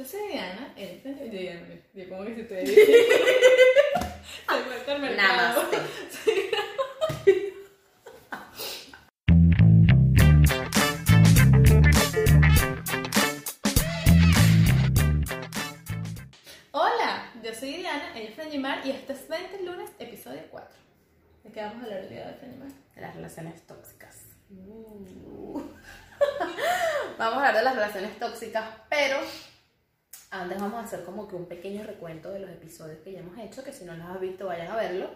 Yo soy Diana, él es Diana, yo como que si estoy Namaste. Hola, yo soy Diana, ella es Frangimar y este es 20 lunes, episodio 4. ¿De qué vamos a hablar el día de Frangimar? De las relaciones tóxicas. Uh. vamos a hablar de las relaciones tóxicas, pero antes vamos a hacer como que un pequeño recuento de los episodios que ya hemos hecho, que si no los has visto vayan a verlo.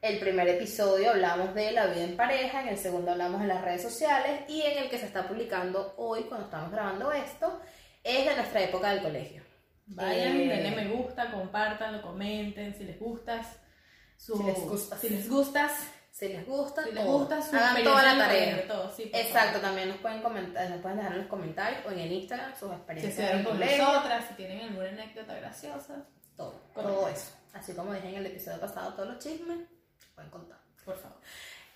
El primer episodio hablamos de la vida en pareja, en el segundo hablamos de las redes sociales y en el que se está publicando hoy, cuando estamos grabando esto, es de nuestra época del colegio. Vayan, Eh, denle me gusta, compártanlo, comenten si les gustas. Su, Si les gustas. Si les gustas. Si les gusta, Si les todo. gusta su hagan toda la tarea. todo, sí, Exacto, favor. también nos pueden comentar, nos pueden dejar en los comentarios o en el Instagram sus Si experiencias en el con nosotras, si tienen alguna anécdota graciosa, Todo, Correcto. todo eso. Así como dije en el episodio pasado, todos los chismes, pueden contar. por favor.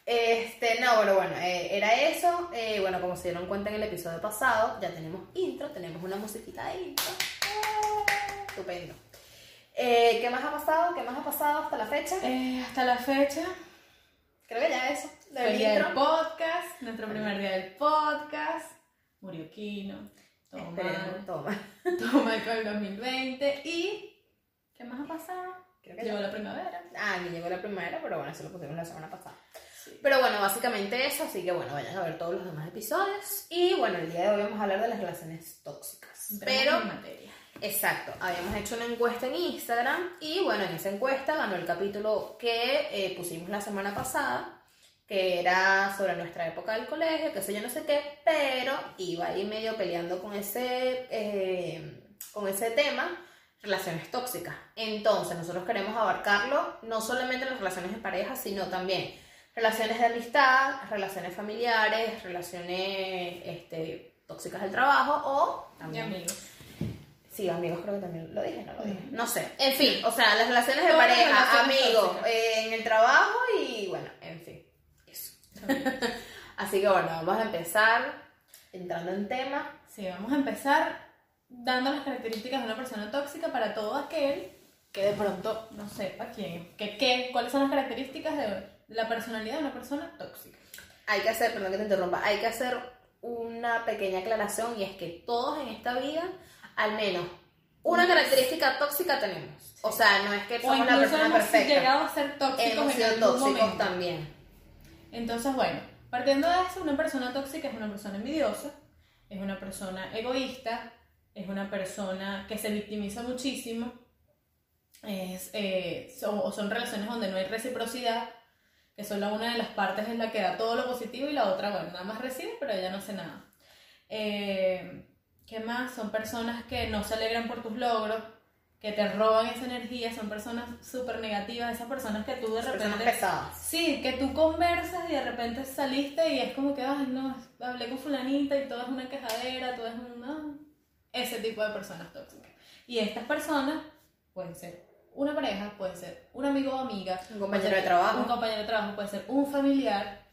Este, no, bueno, bueno, eh, era eso. Eh, bueno, como se dieron cuenta en el episodio pasado, ya tenemos intro, tenemos una musiquita de intro. Ah, Estupendo. Eh, ¿Qué más ha pasado? ¿Qué más ha pasado hasta la fecha? Hasta la fecha, Creo que ya eso. el día del podcast, nuestro primer día del podcast. Murió Kino. Todo Esperemos, toma. Con el 2020. ¿Y qué más ha pasado? Creo que Llegó ya. la primavera. Ah, ni llegó la primera, pero bueno, eso lo pusimos la semana pasada. Sí. Pero bueno, básicamente eso, así que bueno, vayan a ver todos los demás episodios. Y bueno, el día de hoy vamos a hablar de las relaciones tóxicas. Entremos Pero, en materia. Exacto, habíamos hecho una encuesta en Instagram y bueno, en esa encuesta ganó el capítulo que eh, pusimos la semana pasada, que era sobre nuestra época del colegio, que sé yo no sé qué, pero iba ahí medio peleando con ese, eh, con ese tema relaciones tóxicas. Entonces, nosotros queremos abarcarlo no solamente en las relaciones de pareja, sino también relaciones de amistad, relaciones familiares, relaciones este, tóxicas del trabajo o Y también... amigos. Sí, amigos creo que también lo dije, no lo dije. No sé. En fin, o sea, las relaciones de Todas pareja, relaciones amigos, eh, en el trabajo y bueno, en fin. Eso. Así que bueno, vamos a empezar entrando en tema. Sí, vamos a empezar dando las características de una persona tóxica para todo aquel que de pronto no sepa quién, que, qué, cuáles son las características de la personalidad de una persona tóxica. Hay que hacer, perdón que te interrumpa, hay que hacer una pequeña aclaración y es que todos en esta vida, al menos una característica tóxica tenemos. O sea, no es que O somos la incluso persona hemos perfecta. llegado a ser tóxicos Hemos en sido algún tóxicos momento. también. Entonces, bueno, partiendo de eso, una persona tóxica es una persona envidiosa, es una persona egoísta, es una persona que se victimiza muchísimo, es, eh, son, o son relaciones donde no hay reciprocidad, que solo una de las partes es la que da todo lo positivo y la otra, bueno, nada más recibe, pero ella no hace nada. Eh, ¿Qué más? Son personas que no se alegran por tus logros, que te roban esa energía, son personas súper negativas, esas personas que tú de Personas repente... pesadas. Sí, que tú conversas y de repente saliste y es como que, ay, no, hablé con fulanita y todo es una quejadera, todo es un... no". Ese tipo de personas tóxicas. Y estas personas pueden ser una pareja, puede ser un amigo o amiga, Un compañero de trabajo. Un compañero de trabajo, puede ser un familiar.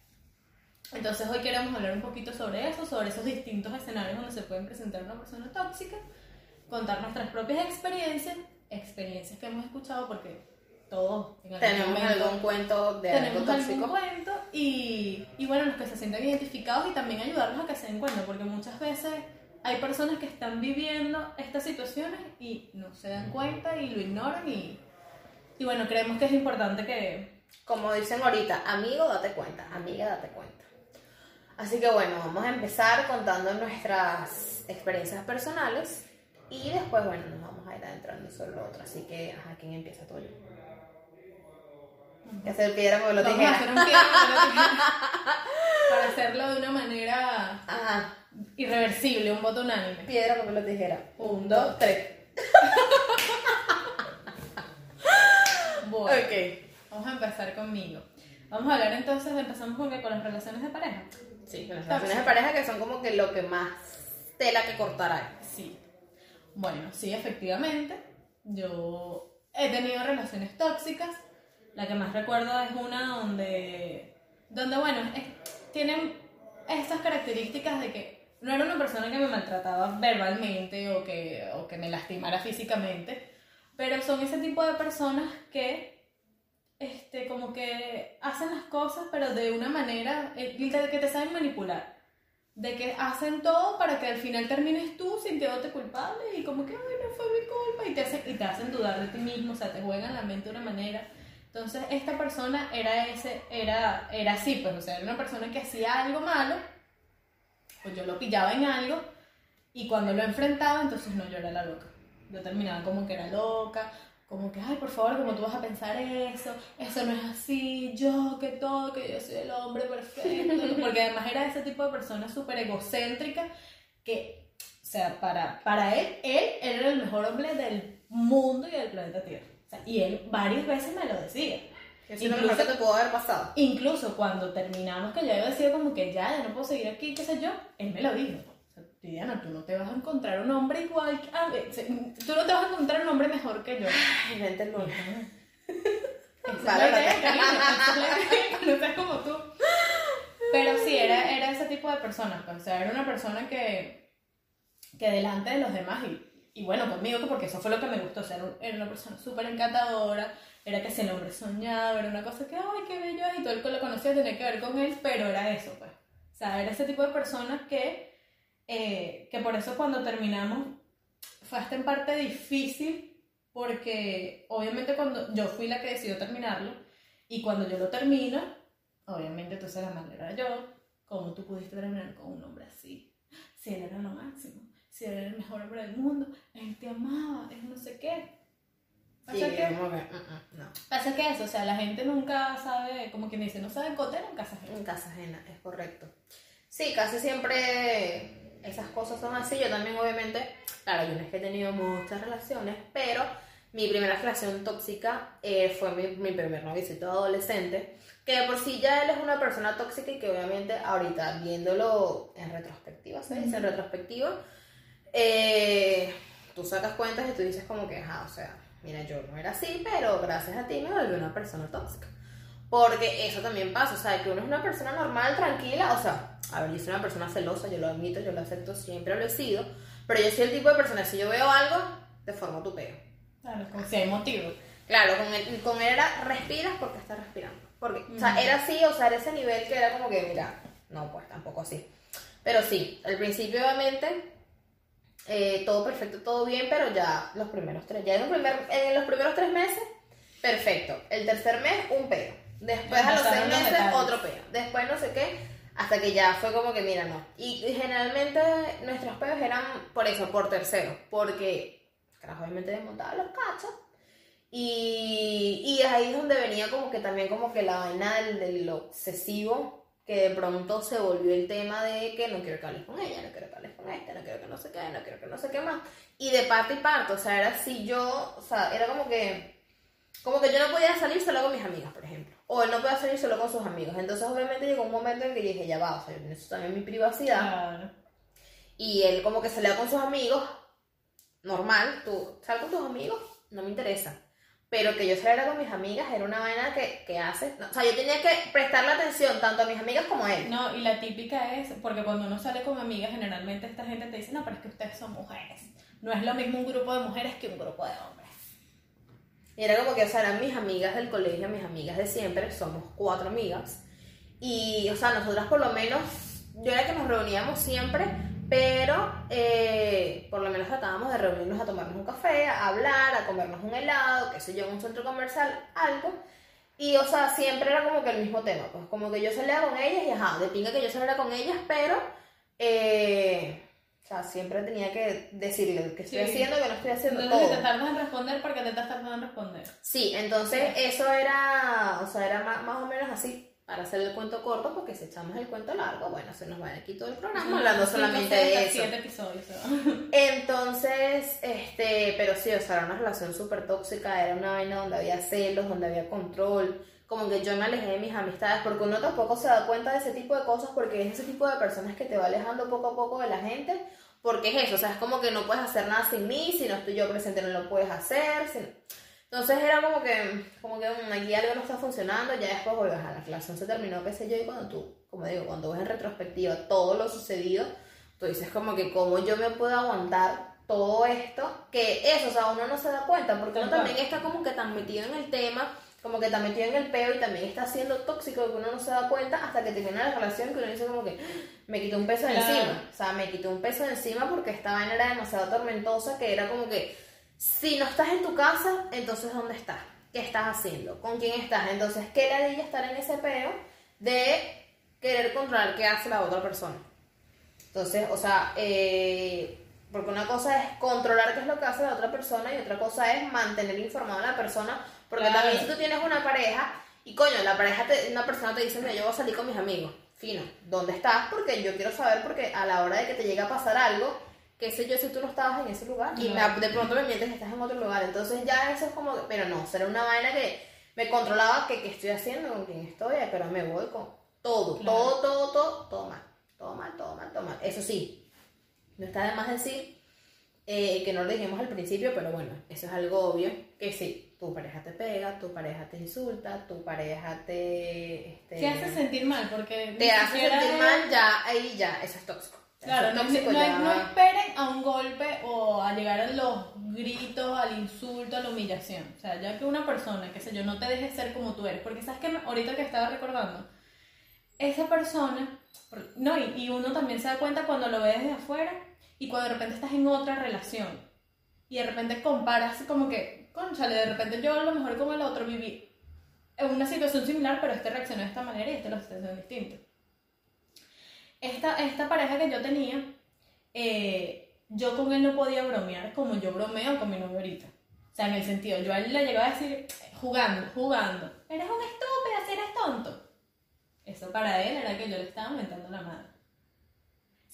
Entonces hoy queremos hablar un poquito sobre eso, sobre esos distintos escenarios donde se pueden presentar una persona tóxica, contar nuestras propias experiencias, experiencias que hemos escuchado porque todos en algún Tenemos momento algún cuento de algo tenemos algún tóxico. cuento y, y bueno, los que se sientan identificados y también ayudarlos a que se den cuenta, porque muchas veces hay personas que están viviendo estas situaciones y no se dan cuenta y lo ignoran y, y bueno, creemos que es importante que... Como dicen ahorita, amigo, date cuenta, amiga, date cuenta. Así que bueno, vamos a empezar contando nuestras experiencias personales y después, bueno, nos vamos a ir adentrando sobre lo otro. Así que, ajá, ¿quién empieza tú? Que hacer piedra, papel o Vamos a tijera. hacer un piedra, para hacerlo de una manera Ajá, irreversible, un voto unánime. piedra, papel o tijera. Un, dos, tres. Bueno. Ok. Vamos a empezar conmigo. Vamos a hablar entonces, empezamos con, con las relaciones de pareja. Sí, con las relaciones de pareja que son como que lo que más tela que cortar hay. Sí. Bueno, sí, efectivamente. Yo he tenido relaciones tóxicas. La que más recuerdo es una donde, donde bueno, es- tienen estas características de que no era una persona que me maltrataba verbalmente o que, o que me lastimara físicamente, pero son ese tipo de personas que, este, como que hacen las cosas, pero de una manera eh, de que te saben manipular. De que hacen todo para que al final termines tú sintiéndote culpable y como que, ay, no fue mi culpa, y te hacen, y te hacen dudar de ti mismo, o sea, te juegan la mente de una manera. Entonces, esta persona era, ese, era, era así, pues, o sea, era una persona que hacía algo malo, pues yo lo pillaba en algo, y cuando lo enfrentaba, entonces no, yo era la loca. Yo terminaba como que era loca, como que, ay, por favor, ¿cómo tú vas a pensar eso? Eso no es así, yo que todo, que yo soy el hombre perfecto. Porque además era ese tipo de persona súper egocéntrica que, o sea, para, para él, él era el mejor hombre del mundo y del planeta Tierra. O sea, y él varias veces me lo decía. Eso mejor que te pudo haber pasado. Incluso cuando terminamos, que yo había decidido como que ya, ya no puedo seguir aquí, qué sé yo, él me lo dijo. Diana, tú no te vas a encontrar un hombre igual que... tú no te vas a encontrar un hombre mejor que yo. Ay, vente el que no seas como tú. Pero sí, era, era ese tipo de persona. pues, O sea, era una persona que, que delante de los demás, y, y bueno, conmigo, porque eso fue lo que me gustó. O sea, era, un- era una persona súper encantadora. Era que si el hombre soñaba, era una cosa que, ay, qué bello es, y todo el que lo conocía tenía que ver con él, pero era eso, pues. O sea, era ese tipo de personas que, eh, que por eso cuando terminamos fue hasta en parte difícil porque obviamente cuando yo fui la que decidió terminarlo y cuando yo lo termino, obviamente entonces la manera yo, ¿cómo tú pudiste terminar con un hombre así? Si él era lo máximo, si él era el mejor hombre del mundo, él te amaba, él no sé qué. Pasa, Sí, que, mm, mm, no. pasa que eso, o sea, la gente nunca sabe, como quien dice, no sabe encontrar en casa ajena. En casa ajena, es correcto. Sí, casi siempre esas cosas son así. Yo también, obviamente, claro, yo no es que he tenido muchas relaciones, pero mi primera relación tóxica eh, fue mi, mi primer novicito adolescente, que de por sí ya él es una persona tóxica y que obviamente ahorita viéndolo en retrospectiva, ¿se dice? En retrospectiva, eh, tú sacas cuentas y tú dices como que, ajá, o sea, mira, yo no era así, pero gracias a ti me volví una persona tóxica. Porque eso también pasa, o sea, que uno es una persona normal, tranquila, o sea, a ver, yo soy una persona celosa, yo lo admito, yo lo acepto, siempre lo he sido, pero yo soy el tipo de persona, si yo veo algo, te formo tu peo. Claro, como si hay motivo. Claro, con él, con él era, respiras porque estás respirando. Porque, o sea, era así, o sea, era ese nivel que era como que, mira, no, pues tampoco así. Pero sí, al principio obviamente, eh, todo perfecto, todo bien, pero ya los primeros tres, ya en, primer, en los primeros tres meses, perfecto. El tercer mes, un peo. Después a los seis los meses, otro peo. Después no sé qué, hasta que ya fue como que, mira, no. Y, generalmente nuestros peos eran por eso, por tercero, porque, carajo, obviamente desmontaba los cachos. Y, y ahí es donde venía como que también como que la vaina del, del obsesivo, que de pronto se volvió el tema de que no quiero que hables con ella, no quiero que hables con este, no quiero que no sé qué, no quiero que no sé qué más. Y de parte y parte, o sea, era así yo, o sea, era como que, como que yo no podía salir solo con mis amigas, por ejemplo. O él no podía salir solo con sus amigos. Entonces obviamente llegó un momento en que dije, ya va, o sea, necesito también mi privacidad. Claro. Y él como que salía con sus amigos, normal, tú sal con tus amigos, no me interesa. Pero que yo saliera con mis amigas era una vaina que, que hace. no, o sea, yo tenía que prestarle atención tanto a mis amigas como a él. No, y la típica es, porque cuando uno sale con amigas, generalmente esta gente te dice, no, pero es que ustedes son mujeres. No es lo mismo un grupo de mujeres que un grupo de hombres. Era como que, o sea, eran mis amigas del colegio, mis amigas de siempre, somos cuatro amigas. Y, o sea, nosotras por lo menos, yo era que nos reuníamos siempre, pero eh, por lo menos tratábamos de reunirnos a tomarnos un café, a hablar, a comernos un helado, qué sé yo, un centro comercial, algo. Y, o sea, siempre era como que el mismo tema, pues como que yo salía con ellas y, ajá, de pinga que yo saliera con ellas, pero, eh, o sea, siempre tenía que decirle que estoy Sí. haciendo, que no estoy haciendo Entonces, todo. si te tardas en responder, porque te estás tardando en responder. Sí, entonces eso era, o sea, era más, más o menos así, para hacer el cuento corto, porque si echamos el cuento largo, bueno, se nos va aquí todo el programa hablando solamente de eso. siete episodios. ¿no? Entonces, este, pero sí, o sea, era una relación súper tóxica, era una vaina donde había celos, donde había control, como que yo me alejé de mis amistades, porque uno tampoco se da cuenta de ese tipo de cosas, porque es ese tipo de personas que te va alejando poco a poco de la gente, porque es eso, o sea, es como que no puedes hacer nada sin mí, si no estoy yo presente no lo puedes hacer, entonces era como que, como que mm, aquí algo no está funcionando, ya después, oye, ajá, la relación se terminó, qué sé yo, y cuando tú, como digo, cuando ves en retrospectiva todo lo sucedido, tú dices como que cómo yo me puedo aguantar todo esto, que eso, o sea, uno no se da cuenta, porque uno también está como que tan metido en el tema, como que metido en el peo y también está siendo tóxico que uno no se da cuenta hasta que termina la relación que uno dice como que me quitó un peso de Claro. encima, o sea, me quitó un peso de encima porque esta vaina era demasiado tormentosa que era como que si no estás en tu casa, entonces ¿dónde estás? ¿Qué estás haciendo? ¿Con quién estás? Entonces, ¿qué ladilla estar en ese peo de querer controlar qué hace la otra persona? Entonces, o sea, eh, porque una cosa es controlar qué es lo que hace la otra persona y otra cosa es mantener informada a la persona, porque Claro. también si tú tienes una pareja y coño, la pareja, te- una persona te dice, mira, yo voy a salir con mis amigos, fino, ¿dónde estás? Porque yo quiero saber, porque a la hora de que te llegue a pasar algo, qué sé yo si tú no estabas en ese lugar y de pronto me mientes que estás en otro lugar, entonces ya eso es como, pero no, será una vaina que me controlaba que qué estoy haciendo, con quién estoy, pero me voy con todo, Claro. todo, todo, todo, todo mal, todo mal, todo mal, todo mal. Eso sí, no está de más decir eh, que no lo dijimos al principio, pero bueno, eso es algo obvio, que sí, tu pareja te pega, tu pareja te insulta, tu pareja te... Este, Te hace sentir mal porque... te hace sentir mal, ya, ahí ya, eso es tóxico. Claro, es no, tóxico, no- ya. no esperen a un golpe o a llegar a los gritos, al insulto, a la humillación. O sea, ya que una persona, qué sé yo, no te deje ser como tú eres. Porque sabes que ahorita que estaba recordando, esa persona, no, y, y uno también se da cuenta cuando lo ve desde afuera y cuando de repente estás en otra relación y de repente comparas como que, conchale, de repente yo a lo mejor con el otro viví en una situación similar, pero este reaccionó de esta manera y este lo haciendo distinto. Esta, esta pareja que yo tenía, eh, yo con él no podía bromear como yo bromeo con mi novio ahorita. O sea, en el sentido, yo a él le llegaba a decir, jugando, jugando, eres un estúpido, si eres tonto. Eso para él era que yo le estaba mentando la madre. O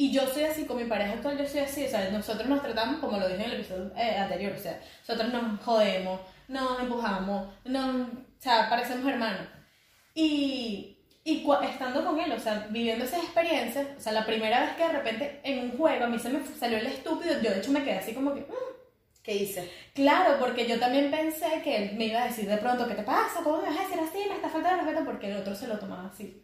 y yo soy así, con mi pareja actual yo soy así, o sea, nosotros nos tratamos como lo dije en el episodio eh, anterior, o sea, nosotros nos jodemos, nos empujamos, nos, o sea, parecemos hermanos. Y, y estando con él, o sea, viviendo esas experiencias, o sea, la primera vez que de repente en un juego a mí se me salió el estúpido, yo de hecho me quedé así como que, "Mm". ¿Qué hice? claro, porque yo también pensé que él me iba a decir de pronto, ¿qué te pasa? ¿Cómo me vas a decir así? Me está faltando de respeto porque el otro se lo tomaba así.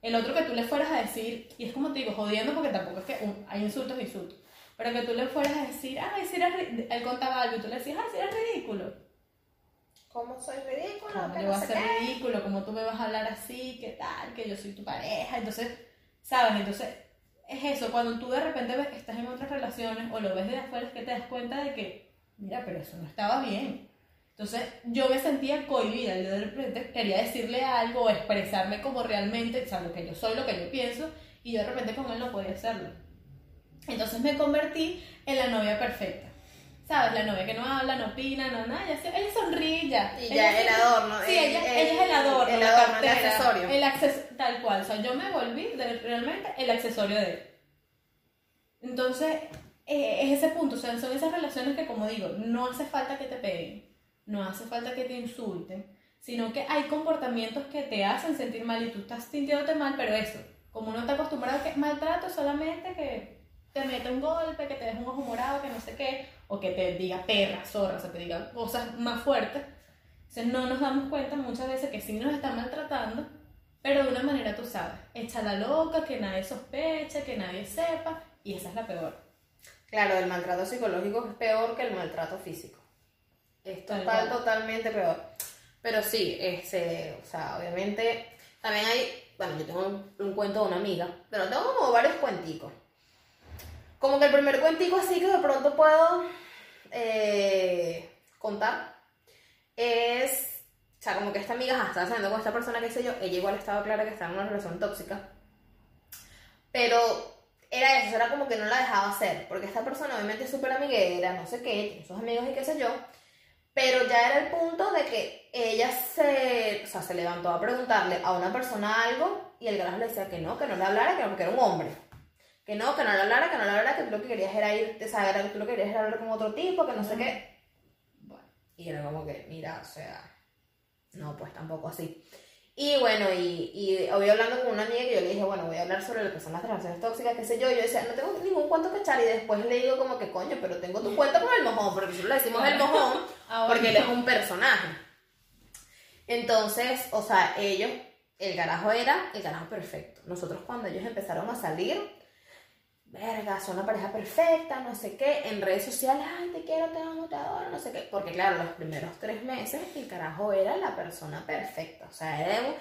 El otro que tú le fueras a decir, y es como te digo, jodiendo porque tampoco es que hay insultos e insultos, pero que tú le fueras a decir, ay, si eres ri-", él contaba algo y tú le decías, ay, si eres ridículo. ¿Cómo soy ridículo? ¿Cómo que yo no voy a ser ridículo? ¿Cómo tú me vas a hablar así? ¿Qué tal? Que yo soy tu pareja. Entonces, ¿sabes? Entonces, es eso. Cuando tú de repente ves que estás en otras relaciones o lo ves de afuera, es que te das cuenta de que, mira, pero eso no estaba bien. Entonces, yo me sentía cohibida. Yo de repente quería decirle algo o expresarme como realmente, o sea, lo que yo soy, lo que yo pienso, y yo de repente con él no podía hacerlo. Entonces me convertí en la novia perfecta. ¿Sabes? La novia que no habla, no opina, no nada. Ella, ella sonríe ya. Y Ella ya el adorno. Sí, el- ella, el- ella es el adorno, El la adorno, el cartera, accesorio. El acces- tal cual. O sea, yo me volví de- realmente el accesorio de él. Entonces, eh, es ese punto. O sea, son esas relaciones que, como digo, no hace falta que te peguen, no hace falta que te insulten, sino que hay comportamientos que te hacen sentir mal y tú estás sintiéndote mal, pero eso, como uno está acostumbrado a que maltrato solamente que te mete un golpe, que te deje un ojo morado, que no sé qué, o que te diga perra, zorra, o sea, te diga cosas más fuertes. Entonces no nos damos cuenta muchas veces que sí nos están maltratando, pero de una manera tú sabes, echa la loca, que nadie sospeche, que nadie sepa, y esa es la peor. Claro, el maltrato psicológico es peor que el maltrato físico. Es Tal total, totalmente peor. Pero sí, este, o sea, obviamente, también hay, bueno, yo tengo un, un cuento de una amiga, pero tengo como varios cuenticos. Como que el primer cuentico así que de pronto puedo eh, contar es, o sea, como que esta amiga estaba saliendo con esta persona, qué sé yo, ella igual estaba clara que estaba en una relación tóxica, pero era eso, era como que no la dejaba hacer, porque esta persona obviamente es súper amiguera, no sé qué, tiene sus amigos y qué sé yo, pero ya era el punto de que ella se, o sea, se levantó a preguntarle a una persona algo y el carajo le decía que no, que no le hablara, que no, porque era un hombre. Que no, que no le hablara, que no le hablara, que tú lo que querías era ir, o sea, era que tú lo que querías era hablar con otro tipo, que no sé qué. Bueno, Y era como que, mira, o sea, no, pues tampoco así. Y bueno, y, y hoy hablando con una amiga que yo le dije, bueno, voy a hablar sobre lo que son las relaciones tóxicas, qué sé yo, yo decía, no tengo ningún cuento que echar, y después le digo como que, coño, pero tengo tu cuento con el mojón, porque nosotros le decimos el mojón, porque él es un personaje. Entonces, o sea, ellos, el carajo era el carajo perfecto. Nosotros cuando ellos empezaron a salir, verga, son la pareja perfecta, no sé qué, en redes sociales, ay, te quiero, te amo, te adoro, no sé qué, porque claro, los primeros tres meses el carajo era la persona perfecta, o sea, era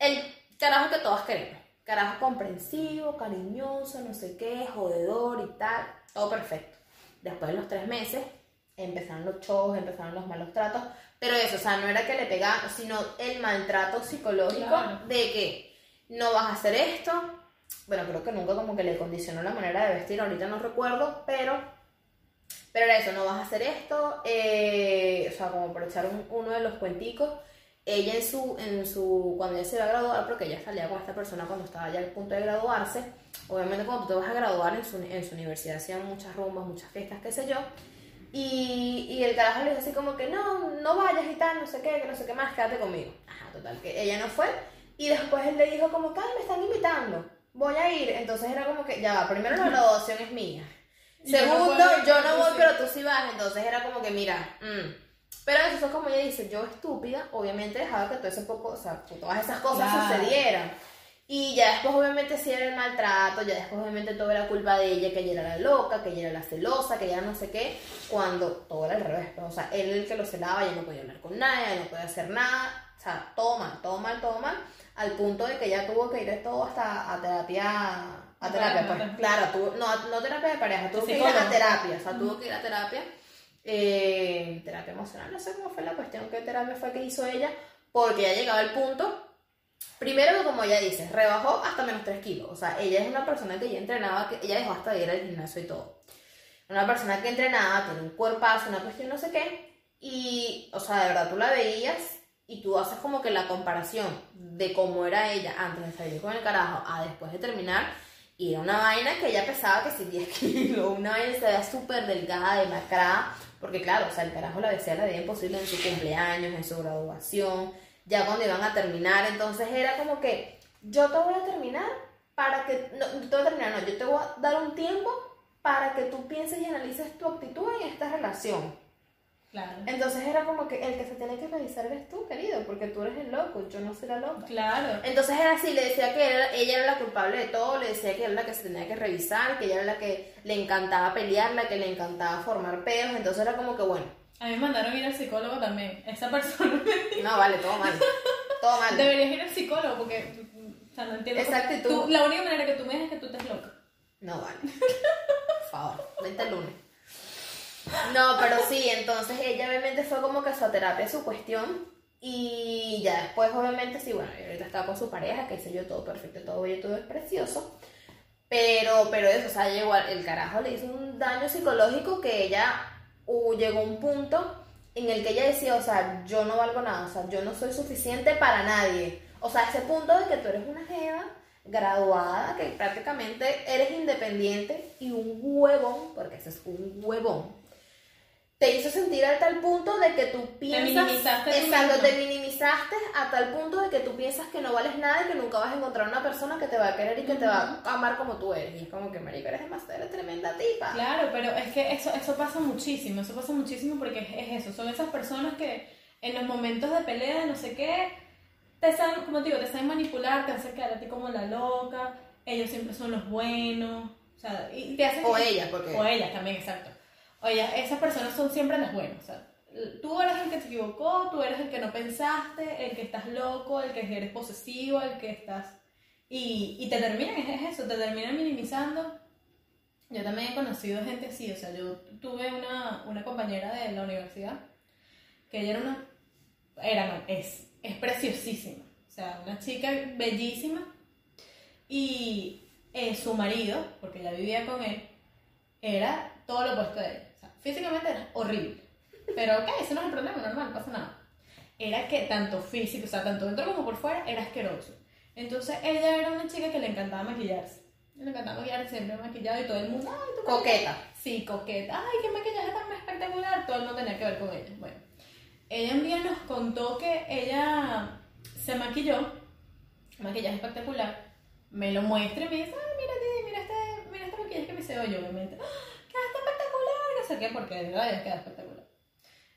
el carajo que todas queremos, carajo comprensivo, cariñoso, no sé qué, jodedor y tal, todo perfecto. Después de los tres meses empezaron los shows, empezaron los malos tratos, pero eso, o sea, no era que le pegaban, sino el maltrato psicológico Claro. de que no vas a hacer esto, bueno, creo que nunca como que le condicionó la manera de vestir, ahorita no recuerdo, pero, pero era eso, no vas a hacer esto, eh, o sea, como por echar un- uno de los cuenticos, ella en su, en su, cuando ella se iba a graduar, porque ella salía con esta persona cuando estaba ya a punto de graduarse, obviamente cuando tú te vas a graduar en su, en su universidad hacían muchas rumbas, muchas fiestas, qué sé yo, y, y el carajo le dijo así como que no, no vayas y tal, no sé qué, que no sé qué más, quédate conmigo. Ajá, total, que ella no fue. Y después él le dijo como que, "Ay, me están invitando, voy a ir. Entonces era como que, ya va, primero la graduación es mía. Yo no Segundo, puedo ir, yo pero no voy, pero tú sí vas. Entonces era como que, mira, mm. Pero eso fue como ella dice, yo estúpida, obviamente dejaba que todo ese poco, o sea, que todas esas cosas Claro. sucedieran. Y ya después obviamente sí era el maltrato, ya después obviamente todo era culpa de ella, que ella era la loca, que ella era la celosa, que ella no sé qué, cuando todo era al revés, pues, o sea, él el que lo celaba, ella no podía hablar con nadie, ella no podía hacer nada, o sea, todo mal, todo mal, todo mal, al punto de que ella tuvo que ir de todo hasta a terapia, a terapia, Bueno, pues, no. claro, tuvo, no, no terapia de pareja, tuvo que ir a terapia, o sea, tuvo que ir a terapia, eh, terapia emocional, no sé cómo fue la cuestión, qué terapia fue que hizo ella, porque ya llegaba el punto Primero, como ella dice, rebajó hasta menos 3 kilos. O sea, ella es una persona que ya entrenaba, que ella dejó hasta de ir al gimnasio y todo. Una persona que entrenaba, tiene un cuerpazo, una cuestión no sé qué. Y, o sea, de verdad tú la veías y tú haces como que la comparación de cómo era ella antes de salir con el carajo a después de terminar. Y era una vaina que ella pesaba que si 10 kilos, una vaina se veía súper delgada, demacrada. Porque claro, o sea, el carajo la decía la vida imposible en su cumpleaños, en su graduación, ya cuando iban a terminar. Entonces era como que yo te voy a terminar para que, no, te voy a terminar, no, yo te voy a dar un tiempo para que tú pienses y analices tu actitud en esta relación. Claro. Entonces era como que el que se tiene que revisar eres tú, querido, porque tú eres el loco, yo no soy la loca. Claro. Entonces era así, le decía que era- ella era la culpable de todo, le decía que era la que se tenía que revisar, que ella era la que le encantaba pelear, la que le encantaba formar pedos, entonces era como que bueno, A mí me mandaron ir al psicólogo también. Esa persona no vale, todo mal, todo mal. Deberías ir al psicólogo porque, o sea, no entiendo. Actitud. tú- la única manera que tú me dices es que tú estés loca. No vale. Por favor, vente el lunes. No, pero sí, entonces ella obviamente fue como que su terapia, su cuestión. Y ya después, obviamente, sí, bueno, ahorita estaba con su pareja, que sé yo, todo perfecto, todo bello, todo es precioso. Pero, pero eso, o sea, llegó al- el carajo le hizo un daño psicológico que ella llegó a un punto en el que ella decía, o sea, yo no valgo nada, o sea, yo no soy suficiente para nadie. O sea, ese punto de que tú eres una jeva graduada, que prácticamente eres independiente y un huevón, porque ese es un huevón, te hizo sentir a tal punto de que tú piensas, minimizaste tú exacto, te minimizaste a tal punto de que tú piensas que no vales nada y que nunca vas a encontrar una persona que te va a querer y que te va a amar como tú eres. Y es como que, marico, eres demasiado, eres tremenda tipa. Claro, pero es que eso, eso pasa muchísimo, eso pasa muchísimo porque es, es eso, son esas personas que en los momentos de pelea, de no sé qué, te saben, como te digo, te saben manipular, te hacen quedar a ti como la loca, ellos siempre son los buenos, o sea, y te hacen... O ella, porque... O ellas también, exacto. Oye, esas personas son siempre las buenas. O sea, tú eres el que se equivocó, tú eres el que no pensaste, el que estás loco, el que eres posesivo, el que estás... Y, y te terminan, es eso, te terminan minimizando. Yo también he conocido gente así, o sea, yo tuve una, una compañera de la universidad que ella era una... Era, no, es, es preciosísima. O sea, una chica bellísima. Y eh, su marido, porque ella vivía con él, era todo lo opuesto de ella. Físicamente era horrible. Pero ok, ese no es el problema, normal, no pasa nada. Era que tanto físico, o sea, tanto dentro como por fuera, era asqueroso. Entonces ella era una chica que le encantaba maquillarse. Le encantaba maquillarse, siempre maquillado y todo el mundo, ay, tú Coqueta. Sí, coqueta. Ay, qué maquillaje tan espectacular. Todo el mundo tenía que ver con ella. Bueno, ella un día nos contó que ella se maquilló, maquillaje espectacular. Me lo muestra y me dice, ay, mira, mira este, mira este maquillaje que me hice hoy. Yo, obviamente, ¡Ah, queda espectacular. No sé qué, porque de verdad ya queda espectacular.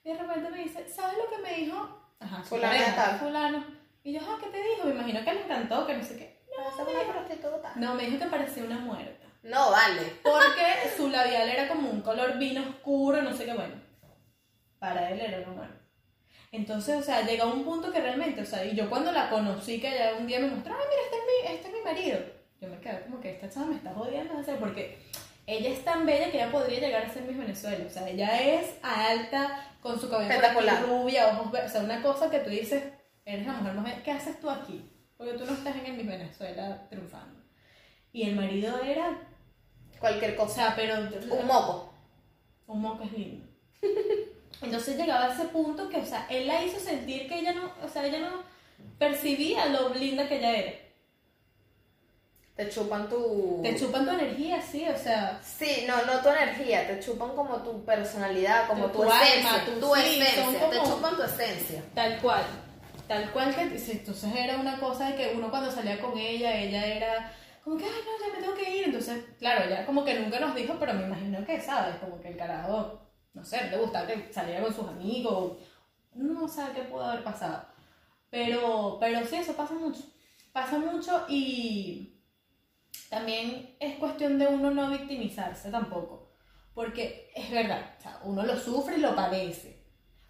Y de repente me dice, ¿sabes lo que me dijo? Ajá, pareja, tal. fulano. Y yo, ah, ¿qué te dijo? Me imagino que le encantó, que no sé qué. Es una prostituta. No, me dijo que parecía una muerta. No, vale. Porque su labial era como un color vino oscuro, no sé qué, bueno. Para él era normal. Entonces, o sea, llega un punto que realmente, o sea, y yo cuando la conocí, que ella un día me mostró, ay, mira, este es mi, este es mi marido. Yo me quedé como que esta chava me está jodiendo, o sea, porque ella es tan bella que ella podría llegar a ser Miss Venezuela. O sea, ella es alta, con su cabello por aquí Espectacular. rubia, ojos verdes. O sea, una cosa que tú dices, eres la mujer más bella. ¿Qué haces tú aquí? Porque tú no estás en el Miss Venezuela triunfando. Y el marido era, Cualquier o cosa. sea, pero Un moco. un moco es lindo. Entonces llegaba a ese punto que, o sea, él la hizo sentir que ella no, o sea, ella no percibía lo linda que ella era. Te chupan tu... Te chupan tu energía, sí, o sea, Sí, no, no tu energía, te chupan como tu personalidad, como Tu- tu, tu esencia, alma, tu- tu sí, esencia, te chupan tu esencia. Tal cual, tal cual que entonces era una cosa de que uno cuando salía con ella, ella era como que, ay no, ya me tengo que ir, entonces, claro, ella como que nunca nos dijo, pero me imagino que, ¿sabes? Como que el carajo, no sé, le gustaba que saliera con sus amigos, no sabe qué pudo haber pasado, pero, pero sí, eso pasa mucho, pasa mucho y también es cuestión de uno no victimizarse tampoco, porque es verdad, o sea, uno lo sufre y lo padece,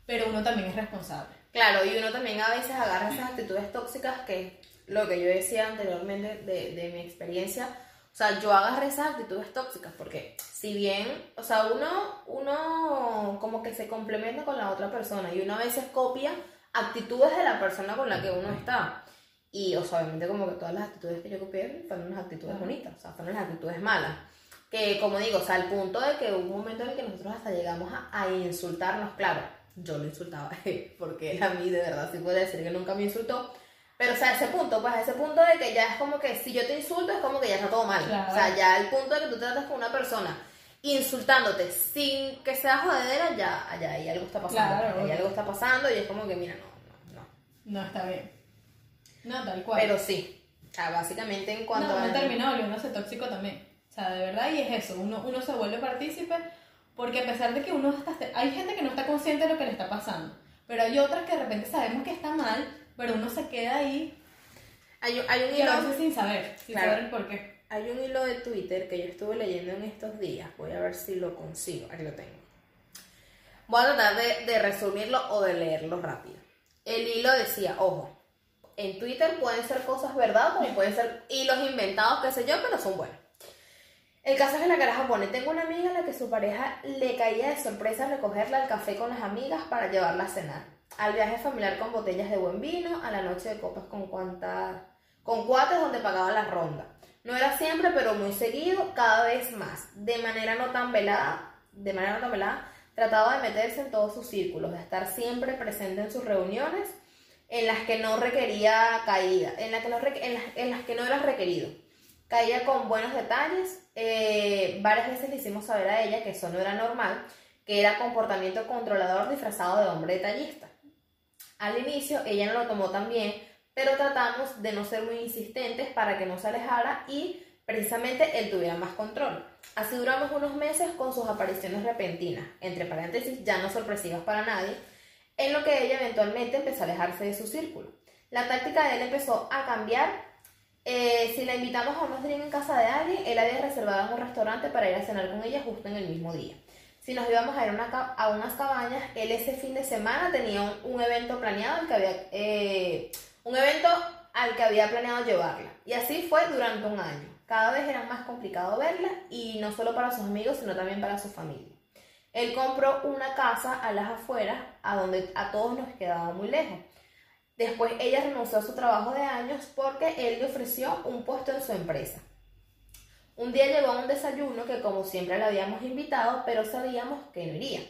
pero uno también es responsable. Claro, y uno también a veces agarra esas actitudes tóxicas que lo que yo decía anteriormente de, de mi experiencia, o sea, yo agarré esas actitudes tóxicas porque si bien, o sea, uno, uno como que se complementa con la otra persona y uno a veces copia actitudes de la persona con la que uno está. Y, o sea, obviamente como que todas las actitudes que yo copié fueron unas actitudes bonitas, o sea, fueron las actitudes malas. Que, como digo, o sea, al punto de que hubo un momento en el que nosotros hasta llegamos a, a insultarnos, claro, yo lo insultaba, porque él a mí de verdad sí puede decir que nunca me insultó, pero o sea, ese punto, pues ese punto de que ya es como que si yo te insulto es como que ya está todo mal, Claro. o sea, ya el punto de que tú tratas con una persona insultándote sin que sea jodedera, ya, ya ahí algo está pasando, Claro, ahí algo está pasando y es como que mira, no, no, no. No está bien. No, tal cual. Pero sí, o sea, básicamente en cuanto no, a... uno termina volviéndose tóxico también. O sea, de verdad, y es eso, uno, uno se vuelve partícipe porque a pesar de que uno está... Hay gente que no está consciente de lo que le está pasando, pero hay otras que de repente sabemos que está mal, pero uno se queda ahí Hay, un- hay un hilo... veces sin saber, sin Claro. saber el por qué. Hay un hilo de Twitter que yo estuve leyendo en estos días. Voy a ver si lo consigo. Aquí lo tengo. Voy a tratar de, de resumirlo o de leerlo rápido. El hilo decía, ojo, en Twitter pueden ser cosas verdad, como pueden ser hilos inventados, qué sé yo, pero son buenos. El caso es que la caraja pone, tengo una amiga a la que su pareja le caía de sorpresa recogerla al café con las amigas para llevarla a cenar. Al viaje familiar con botellas de buen vino, a la noche de copas con cuantas, con cuates donde pagaba la ronda. No era siempre, pero muy seguido, cada vez más. De manera no tan velada, de manera no tan velada, trataba de meterse en todos sus círculos, de estar siempre presente en sus reuniones, en las que no requería caída, en, la que no en las que no era requerido. Caía con buenos detalles. eh, varias veces le hicimos saber a ella que eso no era normal, que era comportamiento controlador disfrazado de hombre detallista. Al inicio ella no lo tomó tan bien, pero tratamos de no ser muy insistentes para que no se alejara y precisamente él tuviera más control. Así duramos unos meses con sus apariciones repentinas, entre paréntesis ya no sorpresivas para nadie, en lo que ella eventualmente empezó a alejarse de su círculo. La táctica de él empezó a cambiar. Eh, si la invitamos a unos drinks en casa de alguien, él había reservado en un restaurante para ir a cenar con ella justo en el mismo día. Si nos íbamos a ir a, unas cabañas, él ese fin de semana tenía un, evento planeado que había eh, un evento al que había planeado llevarla. Y así fue durante un año. Cada vez era más complicado verla y no solo para sus amigos, sino también para su familia. Él compró una casa a las afueras, a donde a todos nos quedaba muy lejos. Después ella renunció a su trabajo de años porque él le ofreció un puesto en su empresa. Un día llegó a un desayuno que como siempre le habíamos invitado, pero sabíamos que no iría.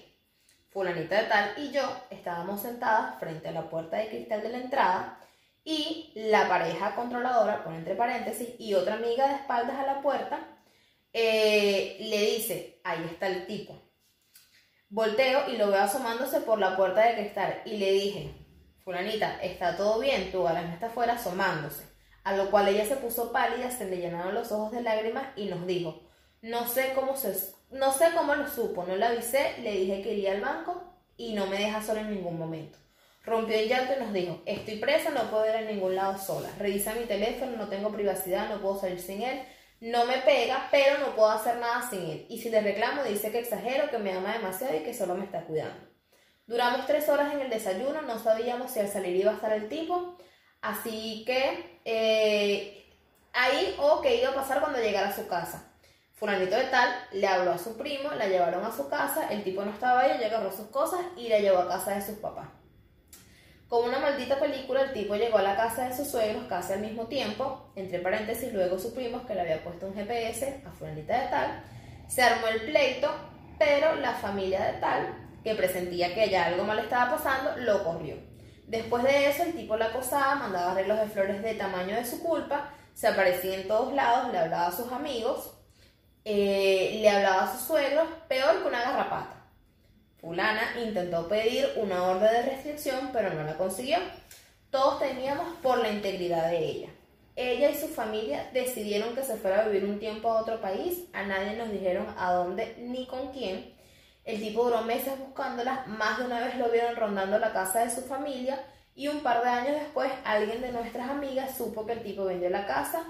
Fulanita de tal y yo estábamos sentadas frente a la puerta de cristal de la entrada y la pareja controladora, por entre paréntesis, y otra amiga de espaldas a la puerta, eh, le dice, ahí está el tipo. Volteo y lo veo asomándose por la puerta de cristal y le dije, fulanita, está todo bien, tu galán está afuera asomándose. A lo cual ella se puso pálida, se le llenaron los ojos de lágrimas y nos dijo, no sé cómo se, no sé cómo lo supo, no le avisé, le dije que iría al banco y no me deja sola en ningún momento. Rompió el llanto y nos dijo, estoy presa, no puedo ir a ningún lado sola. Revisa mi teléfono, no tengo privacidad, no puedo salir sin él. No me pega, pero no puedo hacer nada sin él. Y si le reclamo, dice que exagero, que me ama demasiado y que solo me está cuidando. Duramos tres horas en el desayuno, no sabíamos si al salir iba a estar el tipo, así que eh, ahí o qué iba a pasar cuando llegara a su casa. Fulanito de tal le habló a su primo, la llevaron a su casa, el tipo no estaba ahí, ella agarró sus cosas y la llevó a casa de sus papás. Como una maldita película, el tipo llegó a la casa de sus suegros casi al mismo tiempo, entre paréntesis, luego supimos que le había puesto un GPS a fulanita de tal, se armó el pleito, pero la familia de tal, que presentía que ya algo mal estaba pasando, lo corrió. Después de eso, el tipo la acosaba, mandaba arreglos de flores de tamaño de su culpa, se aparecía en todos lados, le hablaba a sus amigos, eh, le hablaba a sus suegros, peor que una garrapata. Fulana intentó pedir una orden de restricción, pero no la consiguió. Todos temíamos por la integridad de ella. Ella y su familia decidieron que se fuera a vivir un tiempo a otro país. A nadie nos dijeron a dónde ni con quién. El tipo duró meses buscándola. Más de una vez lo vieron rondando la casa de su familia. Y un par de años después, alguien de nuestras amigas supo que el tipo vendió la casa,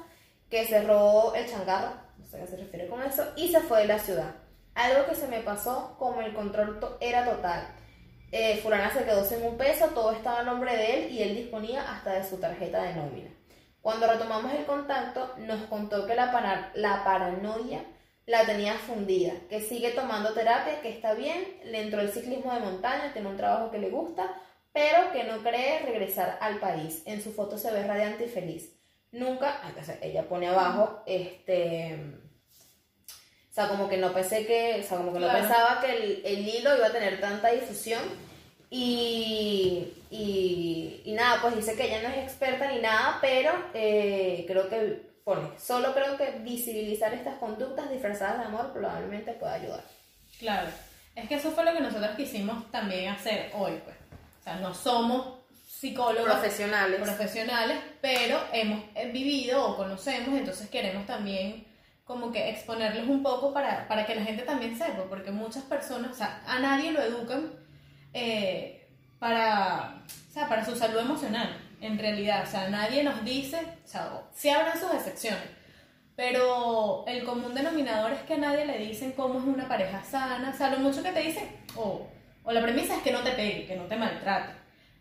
que cerró el changarro, no sé a qué se refiere con eso, y se fue de la ciudad. Algo que se me pasó, como el control era total. Eh, fulana se quedó sin un peso, todo estaba a nombre de él y él disponía hasta de su tarjeta de nómina. Cuando retomamos el contacto, nos contó que la, la paranoia la tenía fundida, que sigue tomando terapia, que está bien, le entró el ciclismo de montaña, tiene un trabajo que le gusta, pero que no cree regresar al país. En su foto se ve radiante y feliz. Nunca, ella pone abajo, este o sea, como que no pensé que, o sea, como que no pensaba que el, el, hilo iba a tener tanta difusión. Y, y, y, nada, pues dice que ella no es experta ni nada, pero eh, creo que pone, solo creo que visibilizar estas conductas disfrazadas de amor probablemente pueda ayudar. Claro, es que eso fue lo que nosotros quisimos también hacer hoy, pues. O sea, no somos psicólogos profesionales, profesionales pero hemos vivido o conocemos, entonces queremos también como que exponerles un poco para, para que la gente también sepa, porque muchas personas, o sea, a nadie lo educan eh, para, o sea, para su salud emocional, en realidad, o sea, nadie nos dice, o sea, sí habrán sus excepciones, pero el común denominador es que a nadie le dicen cómo es una pareja sana, o sea, lo mucho que te dicen, o, o la premisa es que no te pegue, que no te maltrate,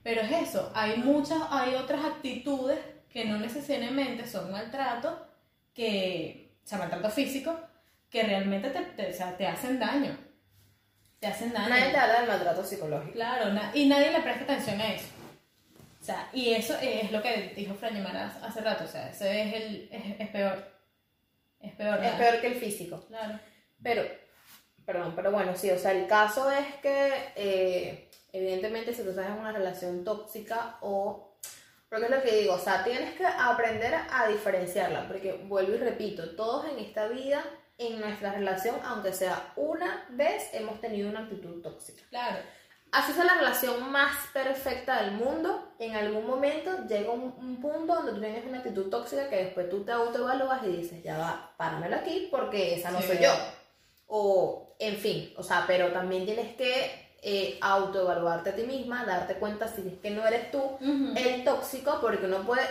pero es eso, hay muchas, hay otras actitudes que no necesariamente son maltrato, que sea, maltrato físico, que realmente te, te, o sea, te hacen daño. Te hacen daño. Nadie te habla del maltrato psicológico. Claro, y nadie le presta atención a eso. O sea, y eso es lo que dijo Fran hace rato, o sea, eso es, el, es, peor. Es peor. Es peor que el físico. Claro. Pero, perdón, pero bueno, sí, o sea, el caso es que, eh, evidentemente, si tú estás en una relación tóxica o porque es lo que digo, o sea, tienes que aprender a diferenciarla, porque vuelvo y repito, todos en esta vida, en nuestra relación, aunque sea una vez, hemos tenido una actitud tóxica. Claro. Así es la relación más perfecta del mundo, en algún momento llega un, punto donde tú tienes una actitud tóxica que después tú te autoevalúas y dices, ya va, páramelo aquí porque esa no soy yo. O, en fin, o sea, pero también tienes que eh, autoevaluarte a ti misma, darte cuenta si es que no eres tú el tóxico, porque uno puede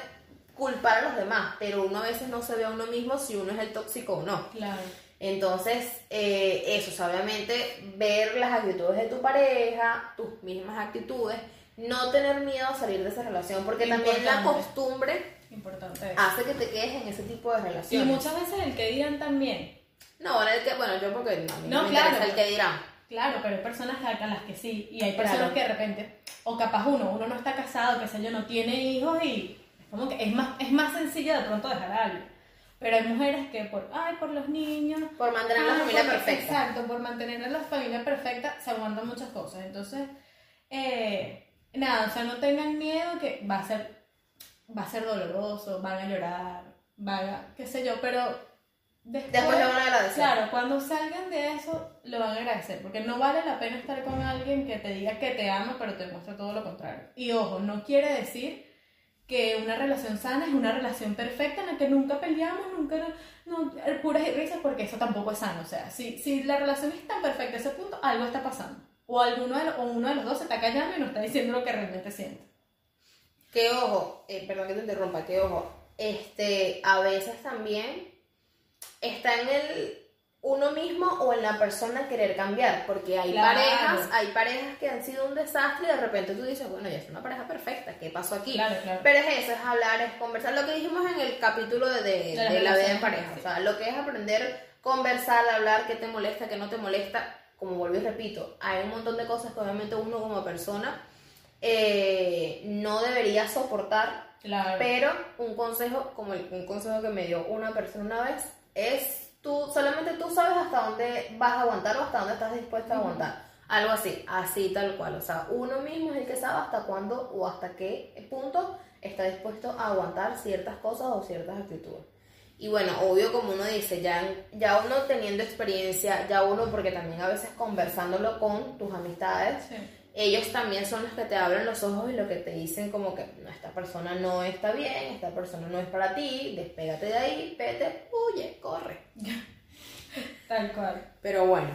culpar a los demás, pero uno a veces no se ve a uno mismo si uno es el tóxico o no. Claro. Entonces, eh, eso, obviamente, ver las actitudes de tu pareja, tus mismas actitudes, no tener miedo a salir de esa relación, porque también la costumbre Importante hace que te quedes en ese tipo de relaciones. Y muchas veces el que dirán también. No, el que, bueno, yo porque no, no, me claro, el que dirán. Claro, pero hay personas a las que sí, y hay personas que de repente, o capaz uno, uno no está casado, que sé yo, no tiene hijos y es como que es más, es más sencillo de pronto dejar a alguien. Pero hay mujeres que por, ay, por los niños. Por mantener la familia perfecta. Exacto, por mantener la familia perfecta se aguantan muchas cosas. Entonces, eh, nada, o sea, no tengan miedo que va a ser, va a ser doloroso, van a llorar, van a, qué sé yo, pero Después, lo van a agradecer. Claro, cuando salgan de eso, lo van a agradecer. Porque no vale la pena estar con alguien que te diga que te ama, pero te muestra todo lo contrario. Y ojo, no quiere decir que una relación sana es una relación perfecta en la que nunca peleamos, nunca no, puras y risas, porque eso tampoco es sano. O sea, si, si la relación es tan perfecta a ese punto, algo está pasando. O, alguno de, o uno de los dos se está callando y no está diciendo lo que realmente siente. Que ojo, eh, perdón que te interrumpa, que ojo, este, a veces también está en el uno mismo o en la persona querer cambiar, porque hay Claro. parejas, hay parejas que han sido un desastre y de repente tú dices, bueno, ya es una pareja perfecta, ¿qué pasó aquí? Claro, claro. Pero es eso, es hablar, es conversar, lo que dijimos en el capítulo de, de, De las de la vida en pareja, sí. o sea, lo que es aprender, conversar, hablar, qué te molesta, qué no te molesta, como vuelvo y repito, hay un montón de cosas que obviamente uno como persona eh, no debería soportar Claro. pero un consejo, como el- un consejo que me dio una persona una vez, es tú, solamente tú sabes hasta dónde vas a aguantar o hasta dónde estás dispuesta a aguantar. Algo así, así tal cual. O sea, uno mismo es el que sabe hasta cuándo o hasta qué punto está dispuesto a aguantar ciertas cosas o ciertas actitudes. Y bueno, obvio como uno dice, ya, ya uno teniendo experiencia, ya uno, porque también a veces conversándolo con tus amistades, Sí. Ellos también son los que te abren los ojos y lo que te dicen como que no, esta persona no está bien, esta persona no es para ti, despégate de ahí, vete, huye, corre. Tal cual. Pero bueno,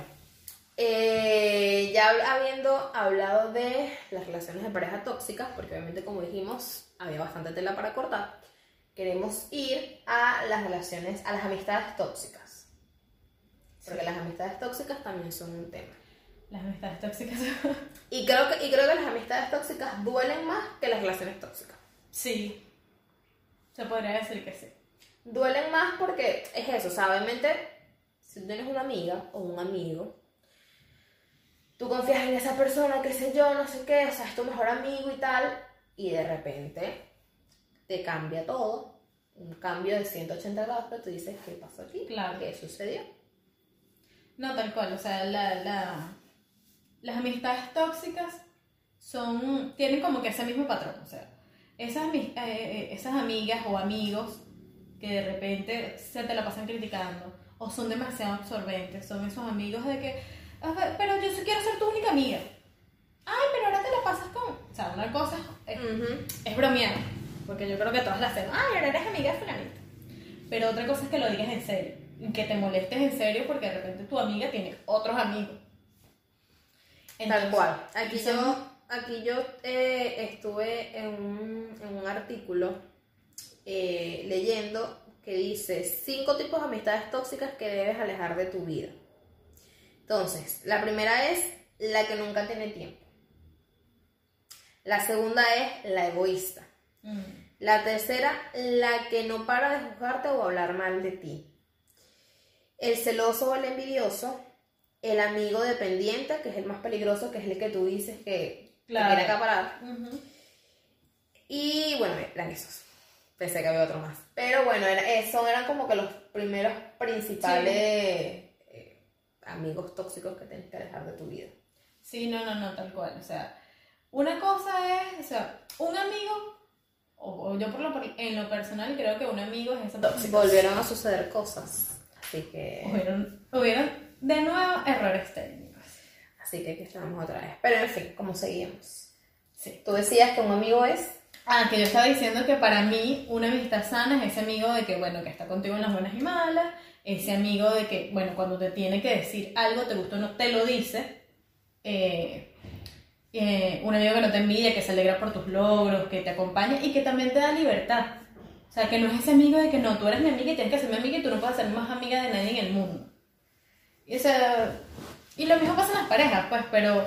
eh, ya hab- habiendo hablado de las relaciones de pareja tóxicas, porque obviamente como dijimos, había bastante tela para cortar, queremos ir a las relaciones, a las amistades tóxicas. Porque Sí. las amistades tóxicas también son un tema. Las amistades tóxicas. Y creo, que, y creo que las amistades tóxicas duelen más que las relaciones tóxicas. sí. Se podría decir que sí. Duelen más porque es eso, o sea, obviamente, si tú tienes una amiga o un amigo, tú confías en esa persona, qué sé yo, no sé qué, o sea, es tu mejor amigo y tal, y de repente te cambia todo, un cambio de 180 grados, pero tú dices, ¿qué pasó aquí? Claro. ¿Qué sucedió? No, tal cual. O sea, la, la- las amistades tóxicas son, tienen como que ese mismo patrón. O sea, esas, eh, eh, esas amigas o amigos que de repente se te la pasan criticando o son demasiado absorbentes, son esos amigos de que, "A ver, pero yo sí quiero ser tu única amiga. Ay, pero ahora te la pasas con... O sea, una cosa es, Ujú. es bromear, porque yo creo que todas las hacemos. Ay, ahora eres amiga de fulanita. Pero otra cosa es que lo digas en serio, que te molestes en serio porque de repente tu amiga tiene otros amigos. Tal cual. Aquí son- yo, aquí yo eh, estuve en un, en un artículo eh, leyendo que dice cinco tipos de amistades tóxicas que debes alejar de tu vida. Entonces, la primera es la que nunca tiene tiempo. La segunda es la egoísta. Mm, La tercera, la que no para de juzgarte o hablar mal de ti. El celoso o el envidioso. El amigo dependiente, que es el más peligroso, que es el que tú dices que Claro. quiere acaparar. ujú. Y bueno, eran esos. Pensé que había otro más. Pero bueno, era- esos eran como que los primeros principales eh, amigos tóxicos que tienes que dejar de tu vida. Sí, no, no, no, tal cual. O sea, una cosa es, o sea, un amigo, o, o yo por lo, en lo personal creo que un amigo es ese tóxico. Volvieron a suceder cosas. Así que, Hubieron, hubieron de nuevo errores técnicos. así que aquí estamos otra vez. Pero en fin, como seguimos. Sí. Tú decías que un amigo es. Ah, que yo estaba diciendo que para mí una amistad sana es ese amigo de que, bueno, que está contigo en las buenas y malas, ese amigo de que, bueno, cuando te tiene que decir algo, te gusta o no, te lo dice. Eh, eh, un amigo que no te envidia, que se alegra por tus logros, que te acompaña y que también te da libertad. O sea, que no es ese amigo de que no, tú eres mi amiga y tienes que ser mi amiga y tú no puedes ser más amiga de nadie en el mundo. O sea, y lo mismo pasa en las parejas, pues, pero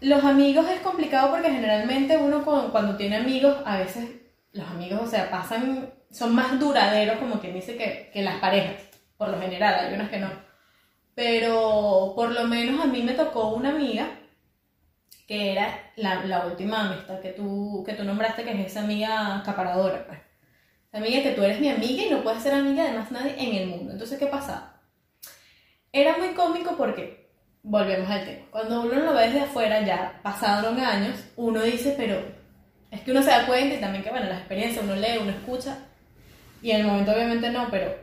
los amigos es complicado porque generalmente uno cu- cuando tiene amigos, a veces los amigos, o sea, pasan, son más duraderos, como quien dice, que, que las parejas, por lo general, hay unas que no. Pero por lo menos a mí me tocó una amiga que era la, la última amistad que tú, que tú nombraste, que es esa amiga acaparadora, pues. Esa amiga que tú eres mi amiga y no puedes ser amiga de más nadie en el mundo. Entonces, ¿qué pasaba? Era muy cómico porque, volvemos al tema, cuando uno lo ve desde afuera, ya pasaron años, uno dice, pero es que uno se da cuenta y también que, bueno, las experiencias, uno lee, uno escucha, y en el momento obviamente no, pero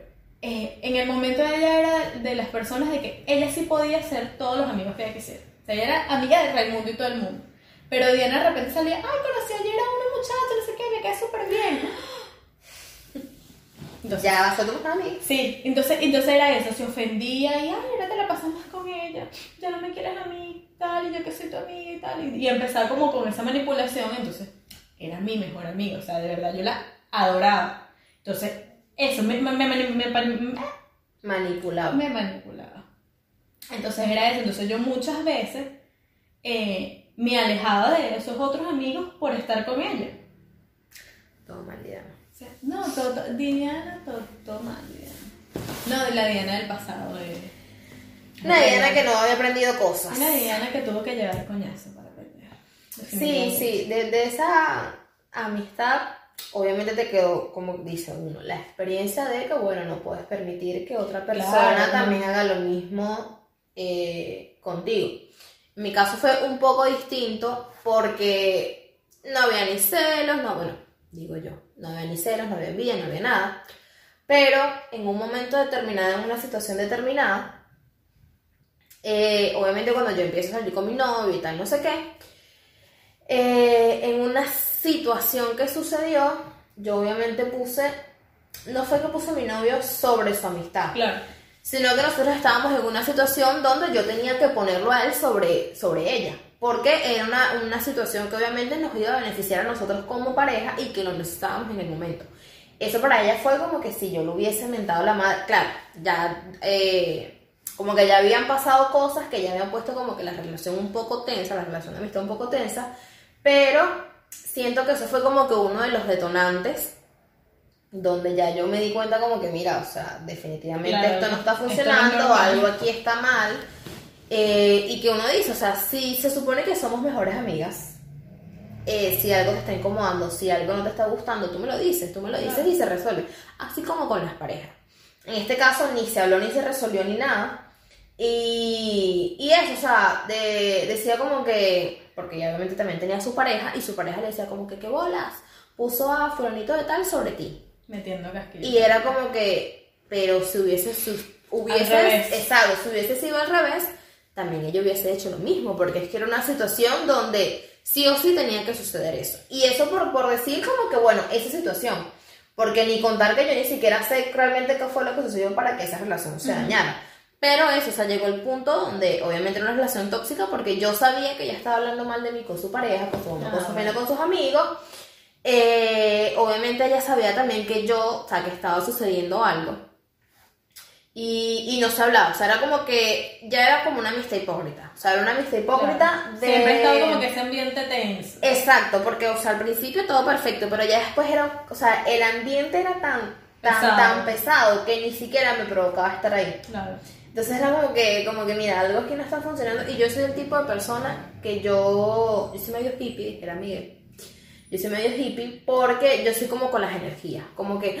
eh, en el momento ella era de las personas de que ella sí podía ser todos los amigos que ella quisiera. O sea, ella era amiga de Raimundo y todo el mundo. Pero Diana de repente salía, ay, conocí ayer a una muchacha, no sé qué, me quedé súper bien. Entonces, Ya vas a ser tu mejor amigo. Sí, entonces, entonces era eso, se ofendía y, ay, ahora te la pasas más con ella, ya no me quieres a mí, tal, y yo que soy tu amiga y tal, y, y empezaba como con esa manipulación, entonces era mi mejor amiga, o sea, de verdad, yo la adoraba. Entonces, eso, me, me, me, me- me- Manipulado. me manipulaba. Entonces era eso. Entonces yo muchas veces eh, me alejaba de esos otros amigos por estar con ella. O sea, no, todo, todo- Diana, todo, todo mal, Diana. No, la Diana del pasado. De, Una Diana que no había aprendido cosas. Una Diana que tuvo que llevar coñazo para aprender. Sí, sí, de, de esa amistad, obviamente te quedó, como dice uno, la experiencia de que, bueno, no puedes permitir que otra persona Claro. también haga lo mismo eh, contigo. En mi caso fue un poco distinto porque no había ni celos, no, bueno, digo yo, no había ni celos, no había envidia, no había nada. Pero en un momento determinado, en una situación determinada, eh, obviamente cuando yo empiezo a salir con mi novio y tal, no sé qué, eh, en una situación que sucedió, yo obviamente puse, no fue que puse a mi novio sobre su amistad, Claro. sino que nosotros estábamos en una situación donde yo tenía que ponerlo a él sobre, sobre ella, porque era una, una situación que obviamente nos iba a beneficiar a nosotros como pareja y que lo necesitábamos en el momento. Eso para ella fue como que si yo lo hubiese mentado la madre, claro, ya eh, como que ya habían pasado cosas que ya habían puesto como que la relación un poco tensa, la relación de amistad un poco tensa, pero siento que eso fue como que uno de los detonantes donde ya yo me di cuenta como que mira, o sea, definitivamente Claro, esto no está no funcionando, algo aquí está mal, eh, y que uno dice, o sea, si se supone que somos mejores amigas, eh, si algo te está incomodando, si algo no te está gustando, tú me lo dices, tú me lo dices y se resuelve, así como con las parejas. En este caso ni se habló ni se resolvió ni nada. Y, y eso, o sea, de- decía como que, porque ella obviamente también tenía su pareja, y su pareja le decía como que, ¿qué bolas? Puso a fulanito de tal sobre ti. Metiendo casquillo. Y era como que, pero si hubiese, su- hubiese, revés. exacto, si hubiese sido al revés, también ella hubiese hecho lo mismo, porque es que era una situación donde sí o sí tenía que suceder eso. Y eso por, por decir como que, bueno, esa situación, porque ni contar que yo ni siquiera sé realmente qué fue lo que sucedió para que esa relación se Ujú. dañara. Pero eso, o sea, llegó el punto donde obviamente era una relación tóxica porque yo sabía que ella estaba hablando mal de mí con su pareja, con su mamá, con su familia, con sus amigos. Eh, obviamente ella sabía también que yo, o sea, que estaba sucediendo algo. Y, y no se hablaba, o sea, era como que ya era como una amistad hipócrita. O sea, era una amistad hipócrita Claro. de... Siempre ha estado como que ese ambiente tenso. Exacto, porque, o sea, al principio todo perfecto, pero ya después era, o sea, el ambiente era tan, tan, Pesado. tan pesado que ni siquiera me provocaba estar ahí. Claro. Entonces era como que, como que, mira, algo aquí no está funcionando. Y yo soy el tipo de persona que yo, yo soy medio hippie, era Miguel. Yo soy medio hippie porque yo soy como con las energías, como que,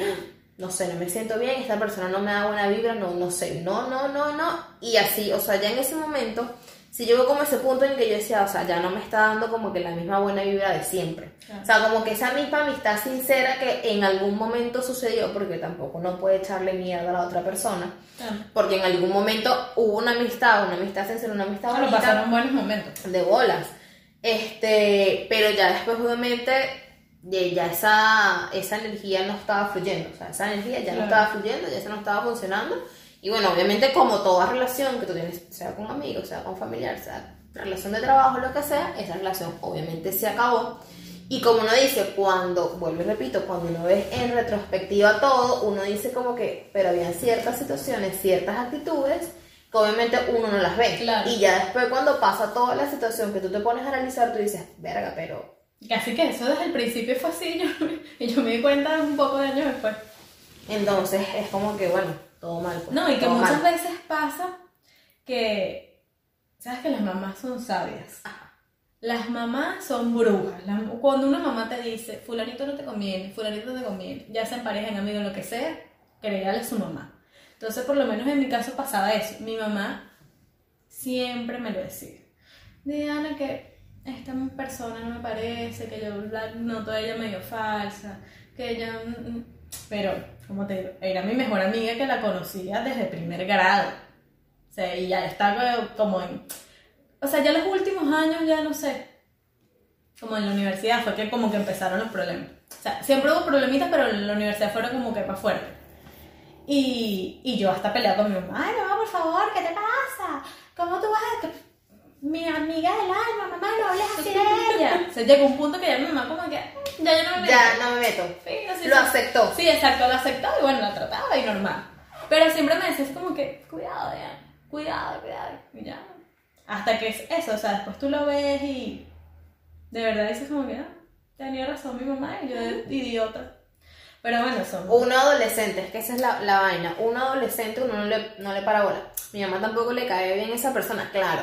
no sé, no me siento bien, esta persona no me da buena vibra, no, no sé, no, no, no, no. Y así, o sea, ya en ese momento, si llegó como ese punto en que yo decía, o sea, ya no me está dando como que la misma buena vibra de siempre. O sea, como que esa misma amistad sincera que en algún momento sucedió, porque tampoco no puede echarle mierda a la otra persona. Porque en algún momento hubo una amistad, una amistad sincera, una amistad bonita pasaron buenos momentos. de bolas. Este, pero ya después obviamente ya esa, esa energía no estaba fluyendo, o sea, esa energía ya no Claro. estaba fluyendo, ya eso no estaba funcionando. Y bueno, obviamente como toda relación que tú tienes, sea con amigos, sea con familiar, sea relación de trabajo, lo que sea, esa relación obviamente se acabó. Y como uno dice, cuando, vuelvo y repito, cuando uno ve en retrospectiva todo, uno dice como que, pero habían ciertas situaciones, ciertas actitudes que obviamente uno no las ve. Claro. Y ya después cuando pasa toda la situación que tú te pones a analizar, tú dices, verga, pero... Casi que eso desde el principio fue así. Yo, y yo me di cuenta un poco de años después. Entonces es como que, bueno, todo mal. pues, No, y que muchas mal. veces pasa que, ¿sabes que las mamás son sabias? Las mamás son brujas. Cuando una mamá te dice, fulanito no te conviene, fulanito no te conviene, ya se emparejan, amigos, lo que sea, créale a su mamá. Entonces, por lo menos en mi caso pasaba eso. Mi mamá siempre me lo decía. Diana, que esta persona no me parece, que yo la noto a ella medio falsa, que ella... mm, mm". Pero, como te digo, era mi mejor amiga que la conocía desde primer grado. O sea, y ya está como en... O sea, ya los últimos años, ya no sé, como en la universidad fue que como que empezaron los problemas. O sea, siempre hubo problemitas, pero en la universidad fueron como que más fuertes. Y, y yo hasta peleaba con mi mamá, ay mamá, por favor, ¿qué te pasa? ¿Cómo tú vas a...? Mi amiga del alma, mamá, no hables así de ella. O sea, llegó un punto que ya mi mamá como que, "Mm, ya yo no me meto". Ya no me meto. Sí, así Lo fue. aceptó. Sí, exacto, la aceptó y bueno, la trataba y normal. Pero siempre me decías como que, cuidado, ya, cuidado, cuidado, y ya. Hasta que es eso, o sea, después tú lo ves y de verdad dices como que, ah, tenía razón mi mamá y yo idiota. Pero bueno, son... Uno adolescente, es que esa es la, la vaina. Un adolescente uno no le, no le para bola. Mi mamá tampoco le cae bien esa persona, claro.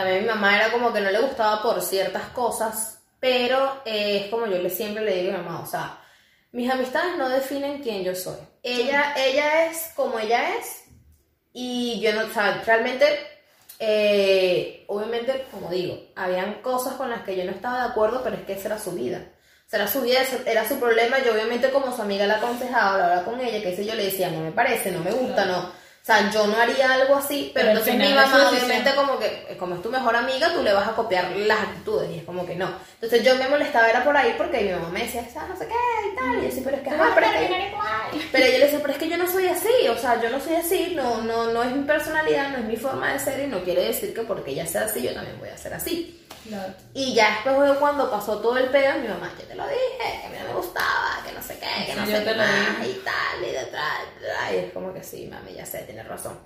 También mi mamá era como que no le gustaba por ciertas cosas, pero eh, es como yo le siempre le digo a mi mamá, o sea, mis amistades no definen quién yo soy. Ella, ella es como ella es y yo no, o sea, realmente, eh, obviamente, como digo, habían cosas con las que yo no estaba de acuerdo, pero es que esa era su vida. O sea, era su vida, era su problema. Yo obviamente como su amiga la aconsejaba, hablaba con ella, que si yo le decía, no me parece, no me gusta, no. O sea, yo no haría algo así, pero, Pero entonces mi mamá obviamente como que, eh, como es tu mejor amiga, tú le vas a copiar las actitudes, y es como que no. Entonces yo me molestaba, era por ahí, porque mi mamá me decía, "Ah, no sé qué, y tal, y yo sí, pero es que, ajá, pero que pero yo le decía, pero es que yo no soy así, o sea, yo no soy así, no, no, no es mi personalidad, no es mi forma de ser y no quiere decir que porque ella sea así, yo también voy a ser así. Claro. Y ya después de cuando pasó todo el pedo, mi mamá, yo te lo dije, que a mí no me gustaba, que no sé qué, que no sé qué más, y tal, y detrás, y es como que sí, mami, ya sé, tienes razón.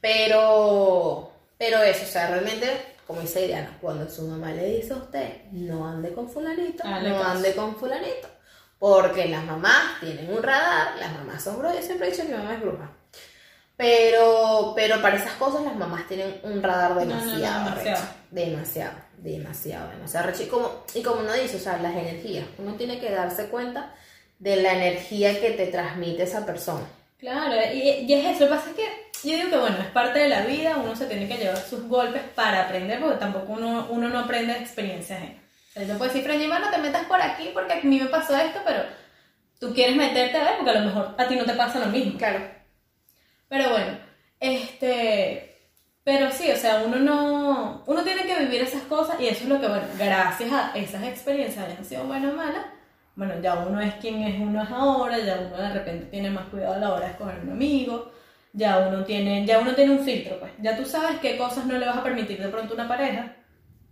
Pero, pero eso, o sea, realmente, como dice Diana, cuando su mamá le dice a usted, no ande con fulanito, Hazle no caso. ande con fulanito. Porque las mamás tienen un radar, las mamás son brujas, yo siempre he dicho que mi mamá es bruja. Pero, pero para esas cosas las mamás tienen un radar no, demasiado, demasiado. arrecho. demasiado, demasiado, demasiado arrecho. Y como, y como uno dice, o sea, las energías, uno tiene que darse cuenta de la energía que te transmite esa persona. Claro, y, y es eso. Lo que pasa es que yo digo que, bueno, es parte de la vida, uno se tiene que llevar sus golpes para aprender, porque tampoco uno, uno no aprende de experiencias ajenas. O sea, yo puedo decir, Fran, no te metas por aquí porque a mí me pasó esto, pero tú quieres meterte a ver porque a lo mejor a ti no te pasa lo mismo. Claro. Pero bueno, este. Pero sí, o sea, uno no. Uno tiene que vivir esas cosas y eso es lo que, bueno, gracias a esas experiencias, hayan sido buenas o malas, bueno, ya uno es quien es uno es ahora, ya uno de repente tiene más cuidado a la hora de escoger un amigo, ya uno tiene, ya uno tiene un filtro, pues. Ya tú sabes qué cosas no le vas a permitir de pronto a una pareja,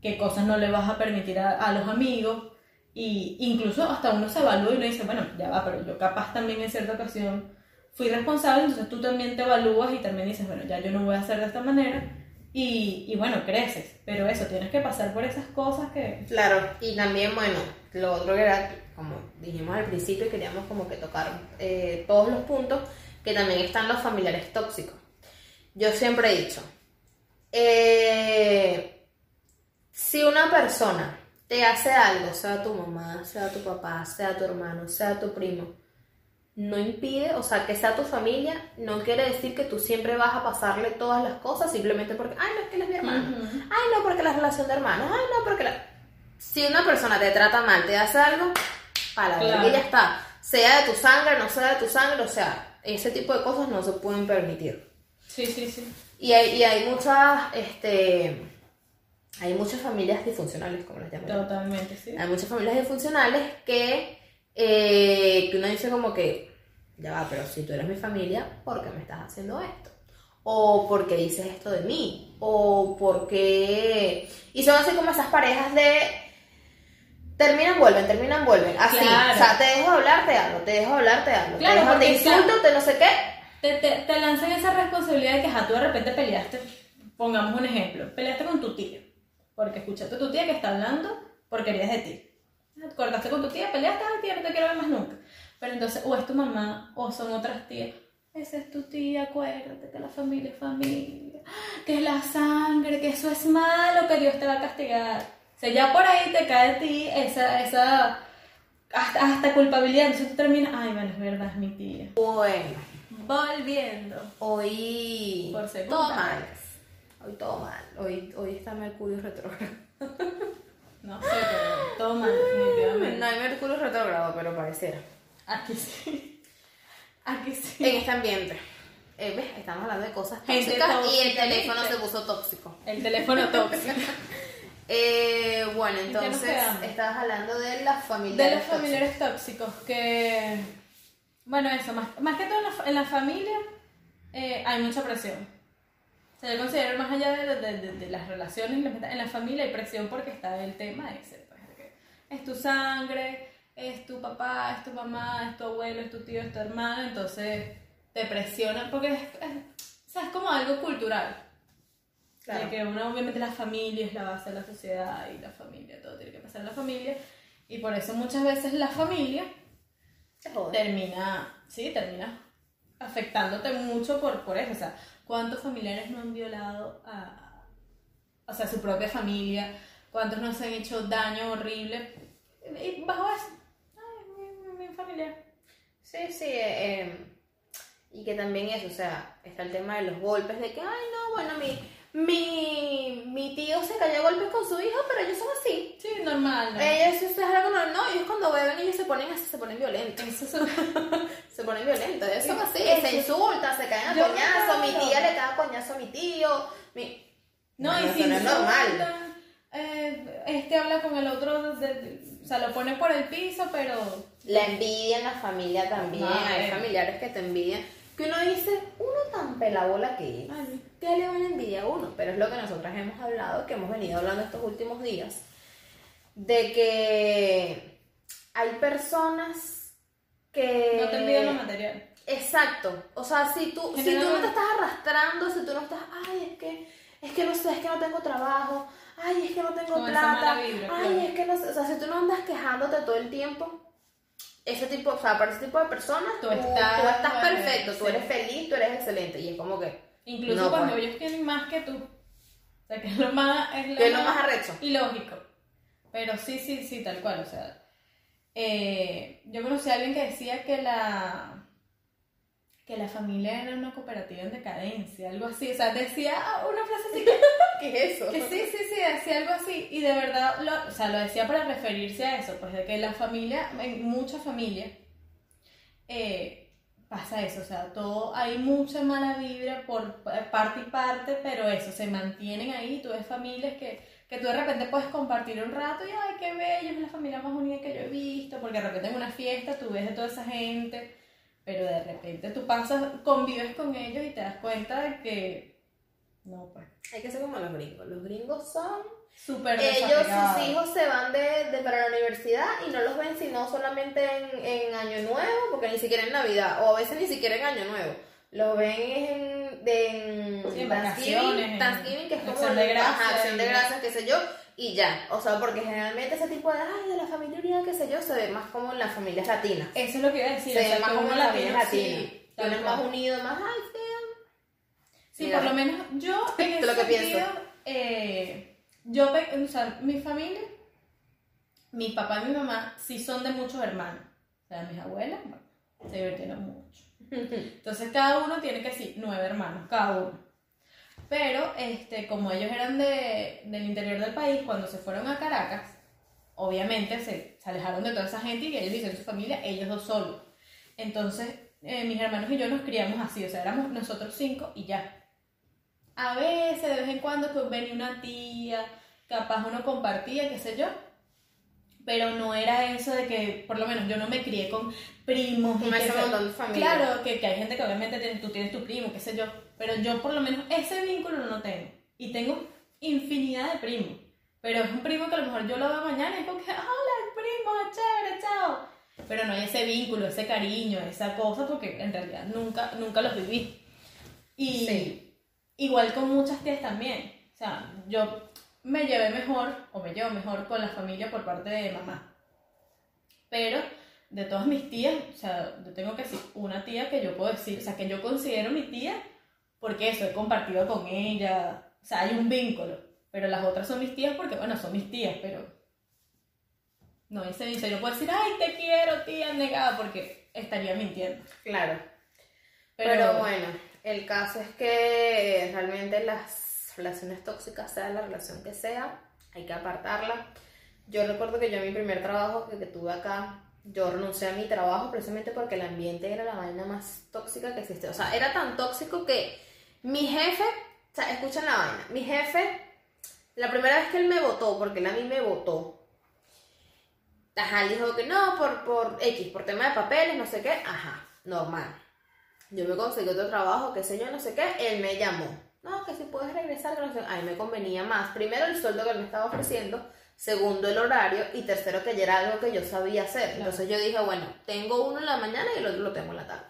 qué cosas no le vas a permitir a, a los amigos, y incluso hasta uno se evalúa y uno dice, bueno, ya va, pero yo capaz también en cierta ocasión fui responsable, entonces tú también te evalúas y también dices, bueno, ya yo no voy a hacer de esta manera, y, y bueno, creces, pero eso, tienes que pasar por esas cosas que... Claro, y también, bueno, lo otro que era, como dijimos al principio, queríamos como que tocar eh, todos los puntos, que también están los familiares tóxicos. Yo siempre he dicho, eh, si una persona te hace algo, sea tu mamá, sea tu papá, sea tu hermano, sea tu primo, no impide, o sea, que sea tu familia, no quiere decir que tú siempre vas a pasarle todas las cosas simplemente porque, ay, no, es que él es mi hermano. Ay, no, porque la relación de hermanos. Ay, no, porque la... Si una persona te trata mal, te hace algo, para Claro. que ya está. Sea de tu sangre, no sea de tu sangre, o sea, ese tipo de cosas no se pueden permitir. Sí, sí, sí. Y hay, y hay muchas, este, hay muchas familias disfuncionales, como las llamo yo. Totalmente, sí. Hay muchas familias disfuncionales que, eh, que uno dice como que, ya va, pero si tú eres mi familia, ¿por qué me estás haciendo esto? O ¿por qué dices esto de mí? O ¿por qué...? Y son así como esas parejas de... Terminan, vuelven, terminan, vuelven. Así. Claro. O sea, te dejo hablar, te hablo, te dejo hablar, te hablo. Claro, te, dejo, te insulto, te no sé qué. Te, te, te lanzan esa responsabilidad de que ajá, tú de repente peleaste, pongamos un ejemplo, peleaste con tu tía, porque escuchaste a tu tía que está hablando porquerías de ti. Cortaste con tu tía, peleaste, ay tía, no te quiero ver más nunca. Pero entonces, o es tu mamá, o son otras tías. Esa es tu tía, acuérdate que la familia es familia, que es la sangre, que eso es malo, que Dios te va a castigar. Sea, ya por ahí te cae a ti esa, esa hasta, hasta culpabilidad. Entonces tú terminas, ay, bueno, es verdad, es mi tía. Bueno, Volviendo. hoy... Por segunda todo mal. Hoy todo mal. Hoy, hoy está Mercurio retrógrado. No sé, pero todo mal, definitivamente. No hay Mercurio retrógrado, pero pareciera. Aquí sí. Aquí sí. En este ambiente. Eh, ¿ves? Estamos hablando de cosas Gente tóxicas y el teléfono se puso tóxico. El teléfono tóxico. Eh, bueno, ¿En qué nos entonces estabas hablando de las De familiares los familiares tóxicos, que. Bueno, eso, más, más que todo en la, fa- en la familia eh, hay mucha presión. O sea, yo considero más allá de, de- de- de las relaciones, en la familia hay presión porque está el tema ese, pues, de es tu sangre, es tu papá, es tu mamá, es tu abuelo, es tu tío, es tu hermano, entonces te presionan, porque es, es- o sea, es como algo cultural. Claro. De que uno, obviamente, la familia es la base de la sociedad y la familia, todo tiene que pasar en la familia. Y por eso muchas veces la familia termina, sí, termina afectándote mucho por, por eso. O sea, ¿cuántos familiares no han violado a, o sea, a su propia familia? ¿Cuántos no se han hecho daño horrible? Y bajo eso, ay, mi, mi familiar. Sí, sí, eh, eh, y que también eso, o sea, está el tema de los golpes, de que, ay, no, bueno, mi, mi, mi tío se cayó a golpes con su hijo, pero ellos son así. Sí, normal. ¿no? Ellos eso es algo normal, no, ellos cuando beben ellos se ponen así, se ponen violentos. Son- Se ponen violentos, ellos son así, Eso. se insultan, se caen a Yo coñazo, mi tía le cae a coñazo a mi tío, mi... No, y si no es normal. eh, este habla con el otro, de- o sea, lo pone por el piso, pero La envidia en la familia también, hay Madre. familiares que te envidian, que uno dice, uno tan pelabola que es. Ay, ¿Qué le van a envidiar a uno? Pero es lo que nosotras hemos hablado, que hemos venido hablando estos últimos días, de que hay personas que... no te envío lo material. Exacto. O sea, si tú, si tú no te estás arrastrando, si tú no estás, ay, es que, es que no sé, es que no tengo trabajo, ay, es que no tengo esa plata, vibra, ay, claro. es que no sé, o sea, si tú no andas quejándote todo el tiempo, ese tipo, o sea, para ese tipo de personas, Tú tú, estás- tú estás bueno, perfecto, tú eres feliz, tú eres excelente, y es como que, Incluso No, cuando pues. ellos tienen más que tú. O sea, que es lo más, es lo que lo más arrecho. ilógico. Pero sí, sí, sí, tal cual. O sea, eh, yo conocí a alguien que decía que la que la familia era una cooperativa en decadencia, algo así. O sea, decía una frase así que, ¿Qué es eso? que sí, sí, sí, decía algo así. Y de verdad, lo, o sea, lo decía para referirse a eso, pues de que la familia, en muchas familias, eh, pasa eso, o sea, todo, hay mucha mala vibra por parte y parte, pero eso, se mantienen ahí, tú ves familias que, que tú de repente puedes compartir un rato y, ay, qué bello, es la familia más unida que yo he visto, porque de repente en una fiesta tú ves de toda esa gente, pero de repente tú pasas, convives con ellos y te das cuenta de que, no, pues, Hay que ser como los gringos, los gringos son súper Ellos, sus hijos se van de, de para la universidad y no los ven sino solamente en, en Año Nuevo, porque ni siquiera en Navidad, o a veces ni siquiera en Año Nuevo. Los ven en, de, en Sí, Thanksgiving, Thanksgiving, que es como Acción de Gracias acción de gracias, qué sé yo, y ya. O sea, porque generalmente ese tipo de, ay, de la familia unida, qué sé yo, se ve más como en las familias latinas. Eso es lo que iba a decir, se o sea, ve más como en las familias latinas. Uno es más unido, más, ay, sí. Mira. por lo menos yo en ese lo que pienso. sentido, eh, yo, o sea, mi familia, mi papá y mi mamá sí son de muchos hermanos. O sea, mis abuelas, bueno, se divirtieron mucho. Entonces cada uno tiene que sí, nueve hermanos, cada uno. Pero este, como ellos eran de, del interior del país, cuando se fueron a Caracas, obviamente se, se alejaron de toda esa gente y ellos hicieron su familia, ellos dos solos. Entonces, eh, mis hermanos y yo nos criamos así, o sea, éramos nosotros cinco y ya. A veces, de vez en cuando, pues venía una tía, capaz uno compartía, qué sé yo. Pero no era eso de que, por lo menos, yo no me crié con primos. Con ese se- montón de familia. Claro, que, que hay gente que obviamente tiene- tú tienes tu primo, qué sé yo. Pero yo, por lo menos, ese vínculo no lo tengo. Y tengo infinidad de primos. Pero es un primo que a lo mejor yo lo veo mañana y es como que, hola, primo, chévere, chao. Pero no hay ese vínculo, ese cariño, esa cosa, porque en realidad nunca, nunca los viví. Y Sí. Igual con muchas tías también. O sea, yo me llevé mejor, o me llevo mejor con la familia por parte de mamá. Pero de todas mis tías, o sea, yo tengo que decir una tía que yo puedo decir, o sea, que yo considero mi tía, porque eso, he compartido con ella, o sea, hay un vínculo. Pero las otras son mis tías porque, bueno, son mis tías, pero no hice dice, yo puedo decir, ay, te quiero, tía, negada, porque estaría mintiendo. Claro. Pero, Pero, bueno, el caso es que realmente las relaciones tóxicas, sea la relación que sea, hay que apartarla. Yo recuerdo que yo en mi primer trabajo que, tuve acá, yo renuncié a mi trabajo precisamente porque el ambiente era la vaina más tóxica que existe. O sea, era tan tóxico que mi jefe, o sea, escuchen la vaina, mi jefe, la primera vez que él me votó, porque él a mí me votó, Ajá, dijo que no, por, por X, por tema de papeles, no sé qué. Ajá, normal. Yo me conseguí otro trabajo, qué sé yo, no sé qué. Él me llamó. No, que si puedes regresar, que no sé. A mí me convenía más. Primero, el sueldo que él me estaba ofreciendo. Segundo, el horario. Y tercero, que ya era algo que yo sabía hacer. Entonces yo dije, bueno, tengo uno en la mañana y el otro lo tengo en la tarde.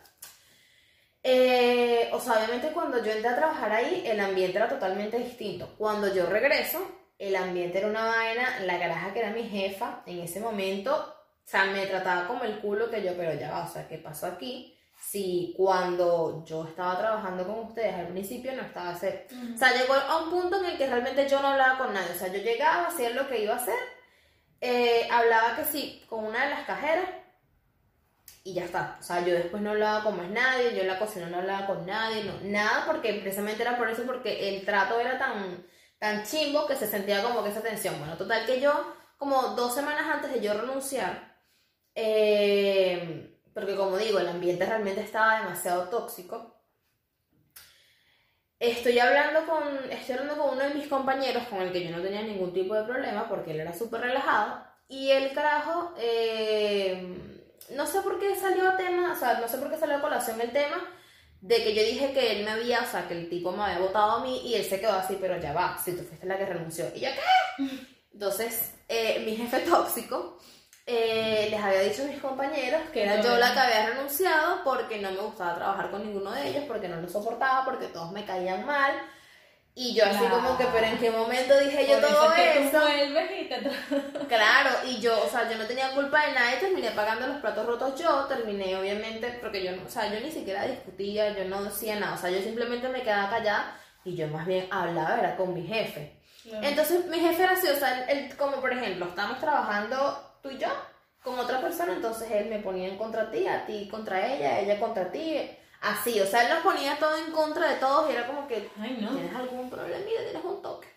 Eh, o sea, obviamente cuando yo entré a trabajar ahí, el ambiente era totalmente distinto. Cuando yo regreso, el ambiente era una vaina, la garaja que era mi jefa, en ese momento, o sea, me trataba como el culo que yo, pero ya va, o sea, ¿qué pasó aquí? Si cuando yo estaba trabajando con ustedes al principio no estaba así. O sea, llegó a un punto en el que realmente yo no hablaba con nadie. O sea, yo llegaba, hacía lo que iba a hacer, eh, hablaba que sí con una de las cajeras y ya está. O sea, yo después no hablaba con más nadie, yo en la cocina no hablaba con nadie, no, nada, porque precisamente era por eso, porque el trato era tan, tan chimbo que se sentía como que esa tensión. Bueno, total que yo, como dos semanas antes de yo renunciar, eh, porque como digo, el ambiente realmente estaba demasiado tóxico. Estoy hablando con, estoy hablando con uno de mis compañeros con el que yo no tenía ningún tipo de problema porque él era súper relajado y el carajo, eh, no sé por qué salió a tema, o sea, no sé por qué salió a colación el tema de que yo dije que él me había, o sea, que el tipo me había votado a mí y él se quedó así, pero ya va, si tú fuiste la que renunció. ¿Y yo qué? Entonces, eh, mi jefe tóxico eh, les había dicho a mis compañeros que era yo la que había renunciado porque no me gustaba trabajar con ninguno de ellos, porque no lo soportaba, porque todos me caían mal. Y yo así como que, pero en qué momento dije yo Por todo que eso. y te Claro, y yo, o sea, yo no tenía culpa de nada y terminé pagando los platos rotos yo, terminé obviamente, porque yo no, o sea, yo ni siquiera discutía, yo no decía nada, o sea, yo simplemente me quedaba callada y yo más bien hablaba, era con mi jefe. Claro. Entonces, mi jefe era así, o sea, él, él, como por ejemplo, estamos trabajando tú y yo con otra persona, entonces él me ponía en contra ti, a ti contra ella, ella contra ti, así, o sea, él nos ponía todo en contra de todos y era como que Ay, no. tienes algún problemilla, tienes un toque.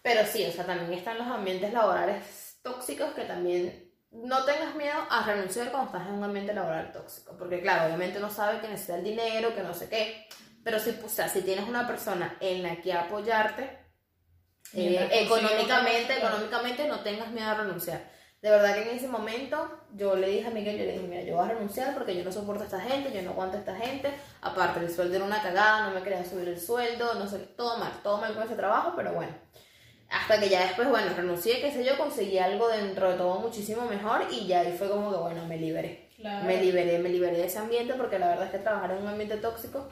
Pero sí, o sea, también están los ambientes laborales tóxicos que también no tengas miedo a renunciar cuando estás en un ambiente laboral tóxico, porque claro, obviamente uno sabe que necesita el dinero, que no sé qué, pero si, o sea, si tienes una persona en la que apoyarte, eh, económicamente, económicamente no tengas miedo a renunciar. De verdad que en ese momento yo le dije a Miguel, yo le dije, mira, yo voy a renunciar porque yo no soporto a esta gente, yo no aguanto a esta gente. Aparte, el sueldo era una cagada, no me quería subir el sueldo, no sé, todo mal, todo mal con ese trabajo, pero bueno. Hasta que ya después, bueno, renuncié, qué sé yo, conseguí algo dentro de todo muchísimo mejor y ya ahí fue como que, bueno, me liberé. Claro. Me liberé, me liberé de ese ambiente porque la verdad es que trabajar en un ambiente tóxico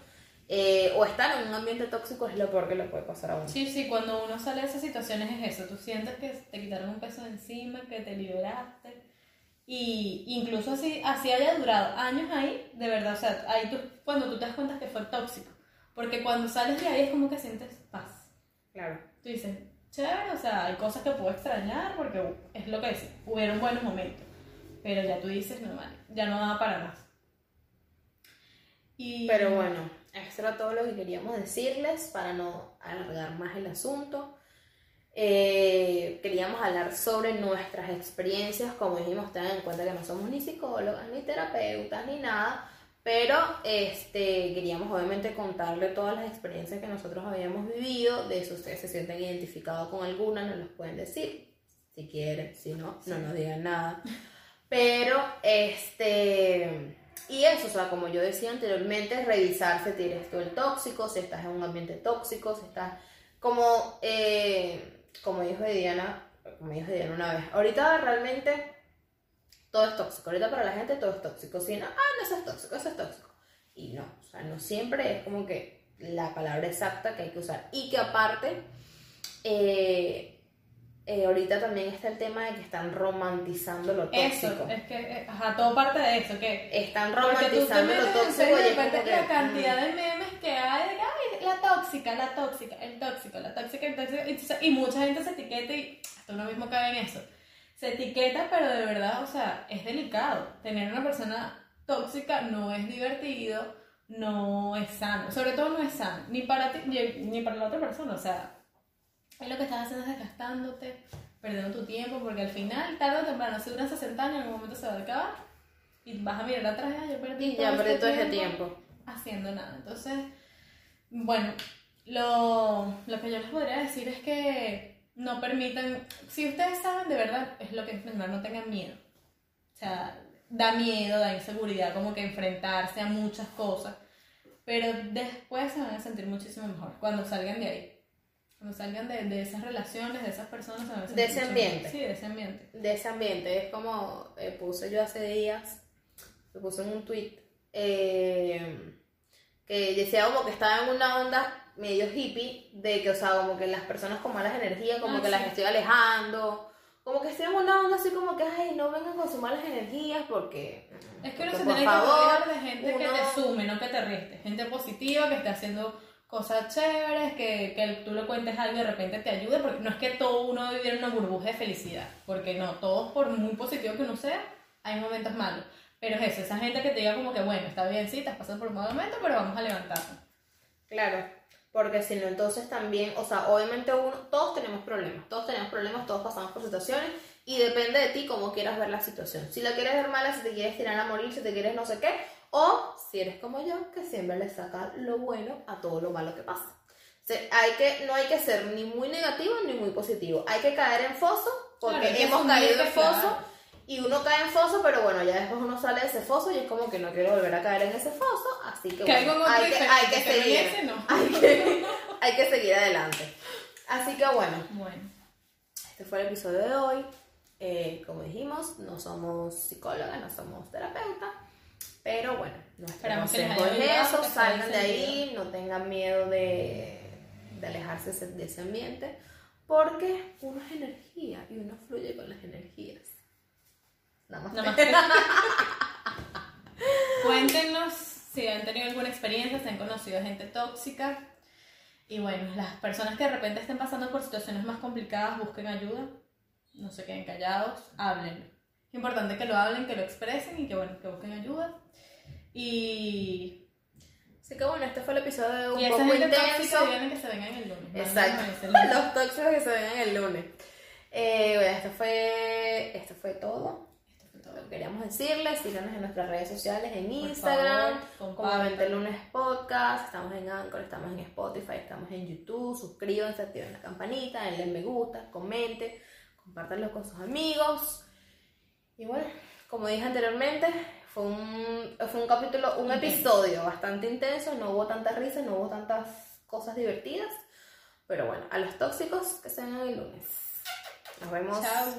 eh, o estar en un ambiente tóxico es lo peor que le puede pasar a uno. Sí, sí, cuando uno sale de esas situaciones es eso, tú sientes que te quitaron un peso de encima, que te liberaste, y incluso así, así haya durado años ahí, de verdad, o sea, ahí tú, cuando tú te das cuenta que fue tóxico, porque cuando sales de ahí es como que sientes paz, Claro. tú dices, chévere, o sea, hay cosas que puedo extrañar, porque es lo que dices, hubieron buenos momentos, pero ya tú dices, no vale, ya no da para más. Y, Pero bueno, esto era todo lo que queríamos decirles para no alargar más el asunto. Eh, queríamos hablar sobre nuestras experiencias, como dijimos, tengan en cuenta que no somos ni psicólogas, ni terapeutas, ni nada, pero este, queríamos obviamente contarle todas las experiencias que nosotros habíamos vivido, de si ustedes se sienten identificados con alguna, nos los pueden decir, si quieren, si no, no nos digan nada. Pero, este, y eso, o sea, como yo decía anteriormente, revisar si eres tú el tóxico, si estás en un ambiente tóxico, si estás como, eh, como dijo Diana, como dijo Diana una vez, ahorita realmente todo es tóxico, ahorita para la gente todo es tóxico, si no, ah, no, eso es tóxico, eso es tóxico. Y no, o sea, no siempre es como que la palabra exacta que hay que usar. Y que aparte, eh, eh, ahorita también está el tema de que están romantizando lo eso, tóxico. es que, eh, ajá, todo parte de eso, que Están romantizando lo en tóxico Facebook y es que, la cantidad mm, de memes que hay de ay, la tóxica, la tóxica, el tóxico, la tóxica, el tóxico. Y, entonces- y mucha gente se etiqueta y hasta uno mismo cae en eso. Se etiqueta, pero de verdad, o sea, es delicado. Tener una persona tóxica no es divertido, no es sano. Sobre todo no es sano, ni para ti, ni ni para la otra persona. O sea, es lo que estás haciendo es desgastándote, perdiendo tu tiempo, porque al final, tarde o temprano, si duran 60 años, en algún momento se va a acabar. Y vas a mirar atrás, "Ay, yo perdí Y ya perdí este todo ese tiempo. haciendo nada. Entonces, bueno, lo, lo que yo les podría decir es que no permitan, si ustedes saben de verdad, es lo que verdad, no tengan miedo. O sea, da miedo, da inseguridad, como que enfrentarse a muchas cosas, pero después se van a sentir muchísimo mejor cuando salgan de ahí. Cuando salgan de, de esas relaciones, de esas personas, a sentir De ese ambiente. Sí, de ese ambiente. de ese ambiente. Es como eh, puse yo hace días, lo puse en un tweet, eh, que decía como que estaba en una onda medio hippie, de que, o sea, como que las personas con malas energías, como Ah, que las sí. estoy alejando, como que estoy en una onda así como que, ay, no vengan con sus malas energías porque... Es que uno se tiene que rodear de gente que uno- te sume, no que te reste. Gente positiva, que esté haciendo cosas chéveres, que, que tú le cuentes algo y de repente te ayude, porque no es que todo uno vive en una burbuja de felicidad, porque no, todos por muy positivo que uno sea, hay momentos malos. Pero es eso, esa gente que te diga como que, bueno, está bien, sí, estás pasando por un mal momento, pero vamos a levantarnos. Claro, porque si no, entonces también, o sea, obviamente uno, todos tenemos problemas, todos tenemos problemas, todos pasamos por situaciones y depende de ti cómo quieras ver la situación. Si la quieres ver mala, si te quieres tirar a morir, si te quieres no sé qué, o si eres como yo, que siempre le saca lo bueno a todo lo malo que pasa. O sea, hay que, no hay que ser ni muy negativo ni muy positivo. Hay que caer en foso, porque Claro, hemos caído en foso. claro. Y uno cae en foso, pero bueno, ya después uno sale de ese foso y es como que no quiero volver a caer en ese foso, así que bueno, hay que, hay seguir. ese no. Hay que, hay que seguir adelante. Así que bueno, Bueno, este fue el episodio de hoy. Eh, como dijimos, no somos psicólogas, no somos terapeutas, pero bueno, nuestro Esperamos que les consejo es eso, salgan de ahí, no tengan miedo de, de alejarse de ese ambiente, porque uno es energía y uno fluye con las energías. Nada más. nada más. Cuéntenos si han tenido alguna experiencia, si han conocido gente tóxica. Y bueno, las personas que de repente estén pasando por situaciones más complicadas, busquen ayuda. No se queden callados, hablen. Importante que lo hablen, que lo expresen y que bueno, que busquen ayuda. Y, Así que bueno, este fue el episodio de un y poco intenso. díganle que se vengan el lunes. Exacto. Los tóxicos que se vengan el lunes. Eh, bueno, esto fue, esto fue todo. Esto fue todo. Lo que queríamos decirles. Síganos en nuestras redes sociales, en Por Instagram, favor, como compartan. 20 lunes podcast. Estamos en Anchor, estamos en Spotify, estamos en YouTube. Suscríbanse, activen la campanita, denle me gusta, comente, compártanlo con sus amigos. Y bueno, como dije anteriormente, fue un, fue un capítulo, un Intenso. episodio bastante intenso. No hubo tantas risas, no hubo tantas cosas divertidas. Pero bueno, a los tóxicos que se ven el lunes. Nos vemos. Chao.